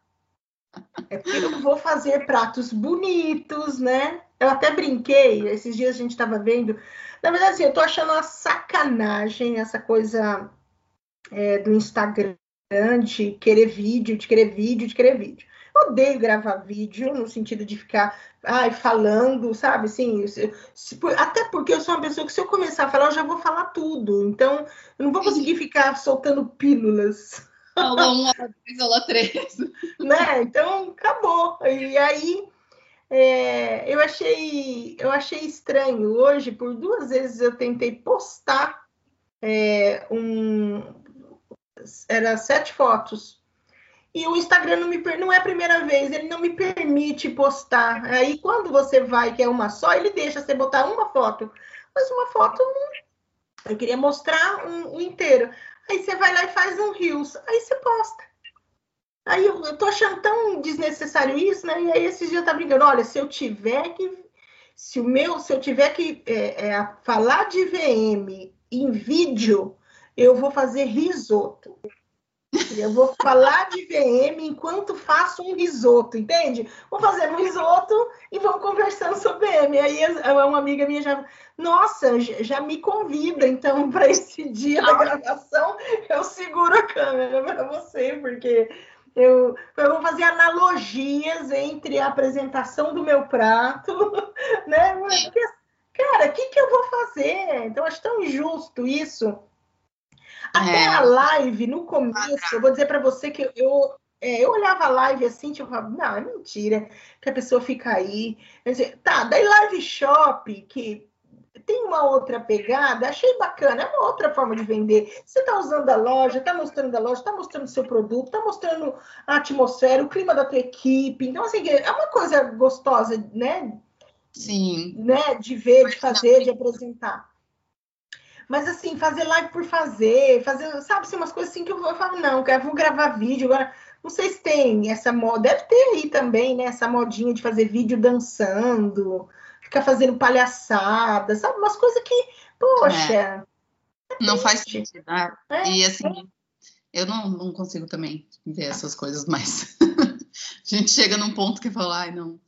É porque eu vou fazer pratos bonitos, né? Eu até brinquei, esses dias a gente estava vendo. Na verdade, assim, eu tô achando uma sacanagem essa coisa é, do Instagram de querer vídeo, de querer vídeo, de querer vídeo odeio gravar vídeo no sentido de ficar ai, falando, sabe? Assim, se, se, até porque eu sou uma pessoa que se eu começar a falar, eu já vou falar tudo. Então, eu não vou conseguir ficar soltando pílulas. Aula 1, aula 2, aula 3. Né? Então, acabou. E aí, é, eu, achei, eu achei estranho. Hoje, por duas vezes, eu tentei postar é, um... Era sete fotos. E o Instagram não, me, não é a primeira vez, ele não me permite postar. Aí, quando você vai, que é uma só, ele deixa você botar uma foto. Mas uma foto, eu queria mostrar um, um inteiro. Aí você vai lá e faz um Reels. Aí você posta. Aí eu, eu tô achando tão desnecessário isso, né? E aí esses dias tá brincando, olha, se eu tiver que. Se o meu, se eu tiver que é, é, falar de VM em vídeo, eu vou fazer risoto. Eu vou falar de VM enquanto faço um risoto, entende? Vou fazer um risoto e vamos conversando sobre VM. Aí uma amiga minha já, nossa, já me convida, então, para esse dia da gravação, eu seguro a câmera para você, porque eu, eu vou fazer analogias entre a apresentação do meu prato, né? Cara, o que, que eu vou fazer? Então, acho tão injusto isso. Até é. a live, no começo, eu vou dizer para você que eu, é, eu olhava a live assim, tipo, não, é mentira que a pessoa fica aí. Dizer, tá, daí live shop, que tem uma outra pegada, achei bacana, é uma outra forma de vender. Você está usando a loja, está mostrando a loja, está mostrando o seu produto, está mostrando a atmosfera, o clima da tua equipe. Então, assim, é uma coisa gostosa, né? Sim. Né? De ver, de fazer, de apresentar. Mas assim, fazer live por fazer, fazer, sabe, assim, umas coisas assim que eu vou falar, não, eu vou gravar vídeo agora. Não sei se tem essa moda, deve ter aí também, né? Essa modinha de fazer vídeo dançando, ficar fazendo palhaçada, sabe? Umas coisas que, poxa. É. Não faz sentido. Né? É, e assim, eu não, não consigo também ver essas coisas mais. a gente chega num ponto que fala, ai, não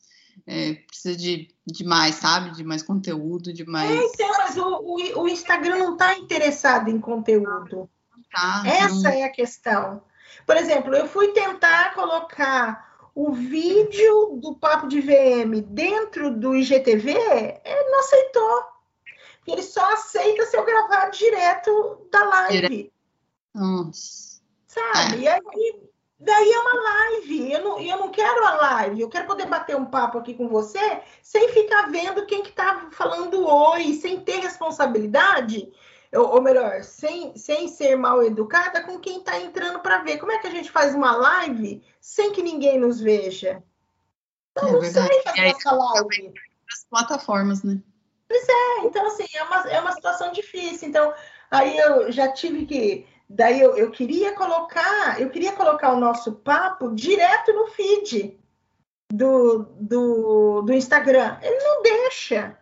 é, precisa de, de mais, sabe? De mais conteúdo, de mais. É, então, mas o, o, o Instagram não está interessado em conteúdo. Tá, Essa não... é a questão. Por exemplo, eu fui tentar colocar o vídeo do Papo de VM dentro do IGTV, ele não aceitou. Ele só aceita se eu gravar direto da live. Nossa. Sabe? É. E aí Daí é uma live. Eu não, eu não quero a live. Eu quero poder bater um papo aqui com você sem ficar vendo quem que tá falando oi, sem ter responsabilidade, ou, ou melhor, sem, sem ser mal educada com quem está entrando para ver. Como é que a gente faz uma live sem que ninguém nos veja? Então, é não verdade. sei fazer essa live. As plataformas, né? Pois é, então assim, é uma, é uma situação difícil. Então, aí eu já tive que Daí eu, eu queria colocar, eu queria colocar o nosso papo direto no feed do, do, do Instagram. Ele não deixa.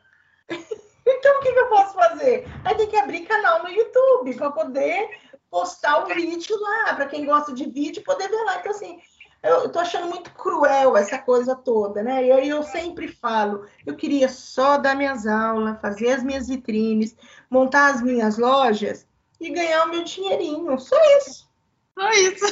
Então o que, que, eu posso fazer? Aí tem que abrir canal no YouTube para poder postar o vídeo lá, para quem gosta de vídeo poder ver lá. Então, assim, eu, tô achando muito cruel essa coisa toda, né? E aí eu sempre falo, eu queria só dar minhas aulas, fazer as minhas vitrines, montar as minhas lojas e ganhar o meu dinheirinho. Só isso. Só isso.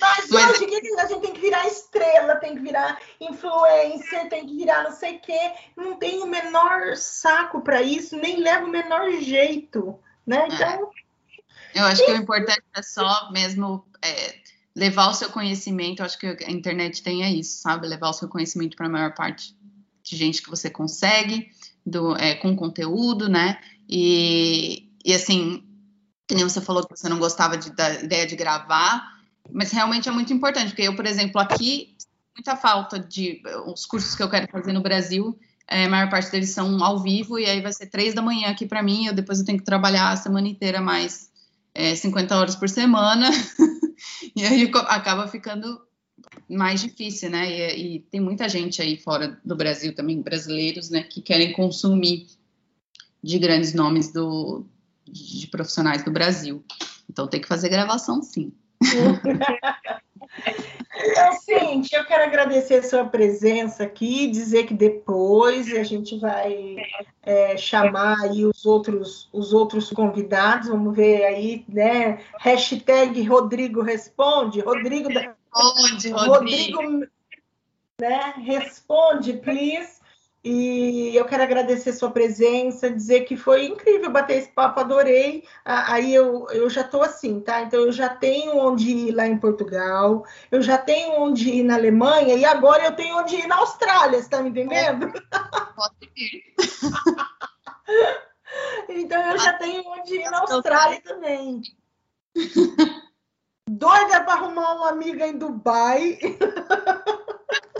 Mas, Mas hoje a gente tem que virar estrela, tem que virar influencer, tem que virar não sei o quê. Não tem o menor saco para isso, nem leva o menor jeito. Né? É. Então. É. Eu acho que o importante é só mesmo é, levar o seu conhecimento. Eu acho que a internet tem é isso, sabe? Levar o seu conhecimento para a maior parte de gente que você consegue, do, é, com conteúdo, né? E, e assim, que nem você falou que você não gostava de, da ideia de gravar, mas realmente é muito importante, porque eu, por exemplo, aqui, muita falta de os cursos que eu quero fazer no Brasil, é, a maior parte deles são ao vivo, e aí vai ser três da manhã aqui para mim, eu depois eu tenho que trabalhar a semana inteira mais é, 50 horas por semana, e aí acaba ficando mais difícil, né? E, e, tem muita gente aí fora do Brasil também, brasileiros, né, que querem consumir de grandes nomes do, de profissionais do Brasil. Então tem que fazer gravação sim. Então, Cintia, eu quero agradecer a sua presença aqui, dizer que depois a gente vai é, chamar aí os outros, os outros convidados, vamos ver aí, né? Hashtag Rodrigo Responde, Rodrigo... Responde, Rodrigo. Rodrigo né? Responde, please E eu quero agradecer sua presença, dizer que foi incrível bater esse papo, adorei. Aí eu, eu já estou assim, tá? Então eu já tenho onde ir lá em Portugal, eu já tenho onde ir na Alemanha e agora eu tenho onde ir na Austrália, você tá me entendendo? Pode ir. então eu já tenho onde ir na Austrália também. Doida para arrumar uma amiga em Dubai.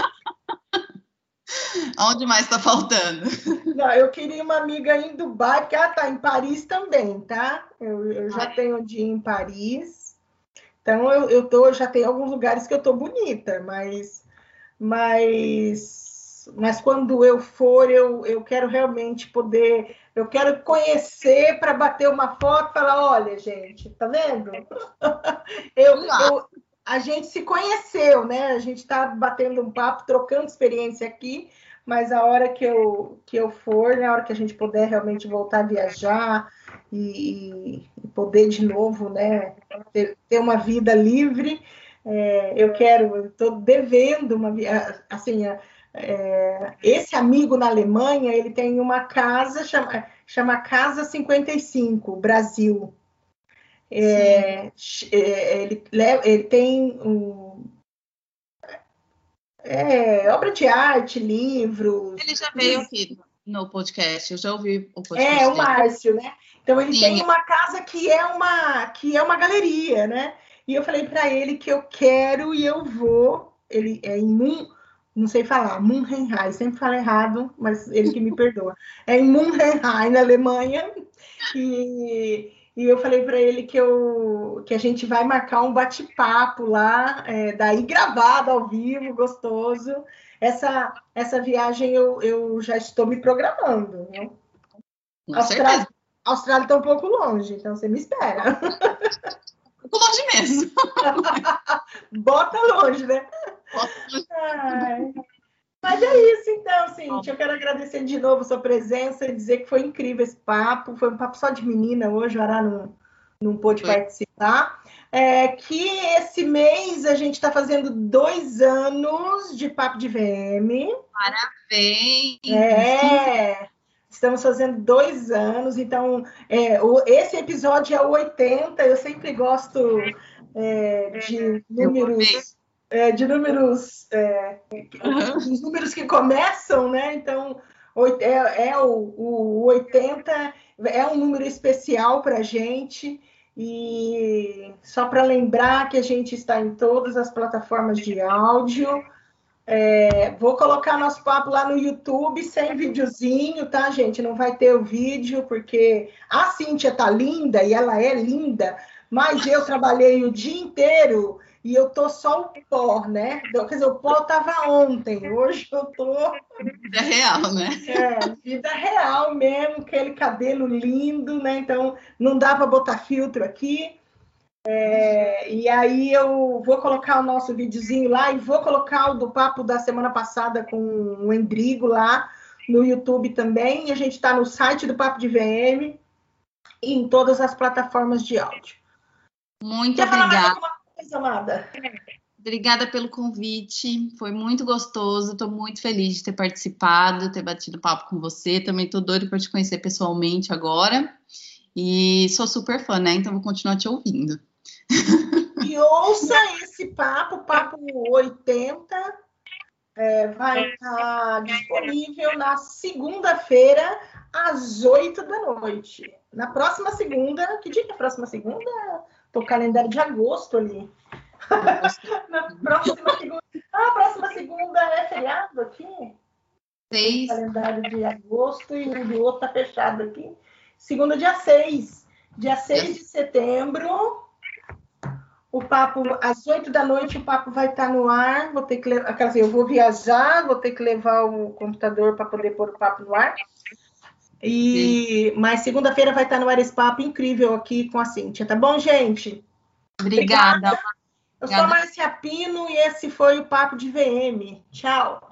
Onde mais está faltando? Não, eu queria uma amiga em Dubai, porque ela está em Paris também, tá? Eu, eu já tenho um dia em Paris. Então eu, eu tô, já tenho alguns lugares que eu tô bonita, mas mas mas quando eu for, eu, eu quero realmente poder, eu quero conhecer para bater uma foto e falar, olha, gente, tá vendo? eu, eu, a gente se conheceu, né? A gente está batendo um papo, trocando experiência aqui, mas a hora que eu, que eu for, na hora que a gente puder realmente voltar a viajar e, e poder de novo, né, ter, ter uma vida livre, é, eu quero, estou devendo uma assim, é, esse amigo na Alemanha, ele tem uma casa, chama, chama Casa 55, Brasil. É, é, ele, ele tem um, é, obra de arte, livros. Ele já veio aqui no podcast, eu já ouvi o podcast. É, o Márcio, né? Então ele Sim. tem uma casa que é uma que é uma galeria, né? E eu falei para ele que eu quero e eu vou. Ele é em Mun, não sei falar, Munhenheim, sempre falo errado, mas ele que me perdoa. É em Munhenheim, na Alemanha. E e eu falei para ele que, eu, que a gente vai marcar um bate-papo lá, é, daí gravado ao vivo, gostoso. Essa, essa viagem eu, eu já estou me programando. Né? Austrália, Austrália está um pouco longe, então você me espera. Um pouco longe mesmo. Bota longe, né? Bota longe. Ai. Mas é isso, então, Cintia. Eu quero agradecer de novo a sua presença e dizer que foi incrível esse papo. Foi um papo só de menina hoje, o Ará não, não pôde foi. participar. É, que esse mês a gente está fazendo dois anos de Papo de VM. Parabéns! É, estamos fazendo dois anos, então é, o, esse episódio é o 80. Eu sempre gosto é, de números é, de números, é, uhum. os números que começam, né? Então, é, é o, o 80 é um número especial para a gente. E só para lembrar que a gente está em todas as plataformas de áudio. É, vou colocar nosso papo lá no YouTube sem videozinho, tá, gente? Não vai ter o vídeo, porque a Cíntia tá linda e ela é linda, mas eu trabalhei o dia inteiro e eu tô só o pó, né? Quer dizer, o pó tava ontem, hoje eu tô. Vida real, né? É, vida real mesmo, aquele cabelo lindo, né? Então não dá para botar filtro aqui. É, e aí eu vou colocar o nosso videozinho lá e vou colocar o do papo da semana passada com o Endrigo lá no YouTube também. E a gente está no site do Papo de VM e em todas as plataformas de áudio. Muito Quer obrigada amada. Obrigada pelo convite, foi muito gostoso. Estou muito feliz de ter participado, ter batido papo com você. Também estou doido para te conhecer pessoalmente agora. E sou super fã, né? Então vou continuar te ouvindo. E ouça esse papo, papo 80, é, vai estar disponível na segunda-feira, às 8 da noite. Na próxima segunda, que dia é a próxima segunda? Tô calendário de agosto ali. Na próxima segunda. Ah, a próxima segunda é feriado aqui? Seis. calendário de agosto e o do outro tá fechado aqui. Segunda, dia 6. Dia 6 de setembro. O papo, às 8 da noite, o papo vai estar tá no ar. Vou ter que levar. Quer dizer, eu vou viajar, vou ter que levar o computador para poder pôr o papo no ar. E, mas segunda-feira vai estar no ar esse papo incrível aqui com a Cíntia, tá bom, gente? Obrigada. Obrigada. Eu sou a Márcia Pino e esse foi o Papo de VM. Tchau.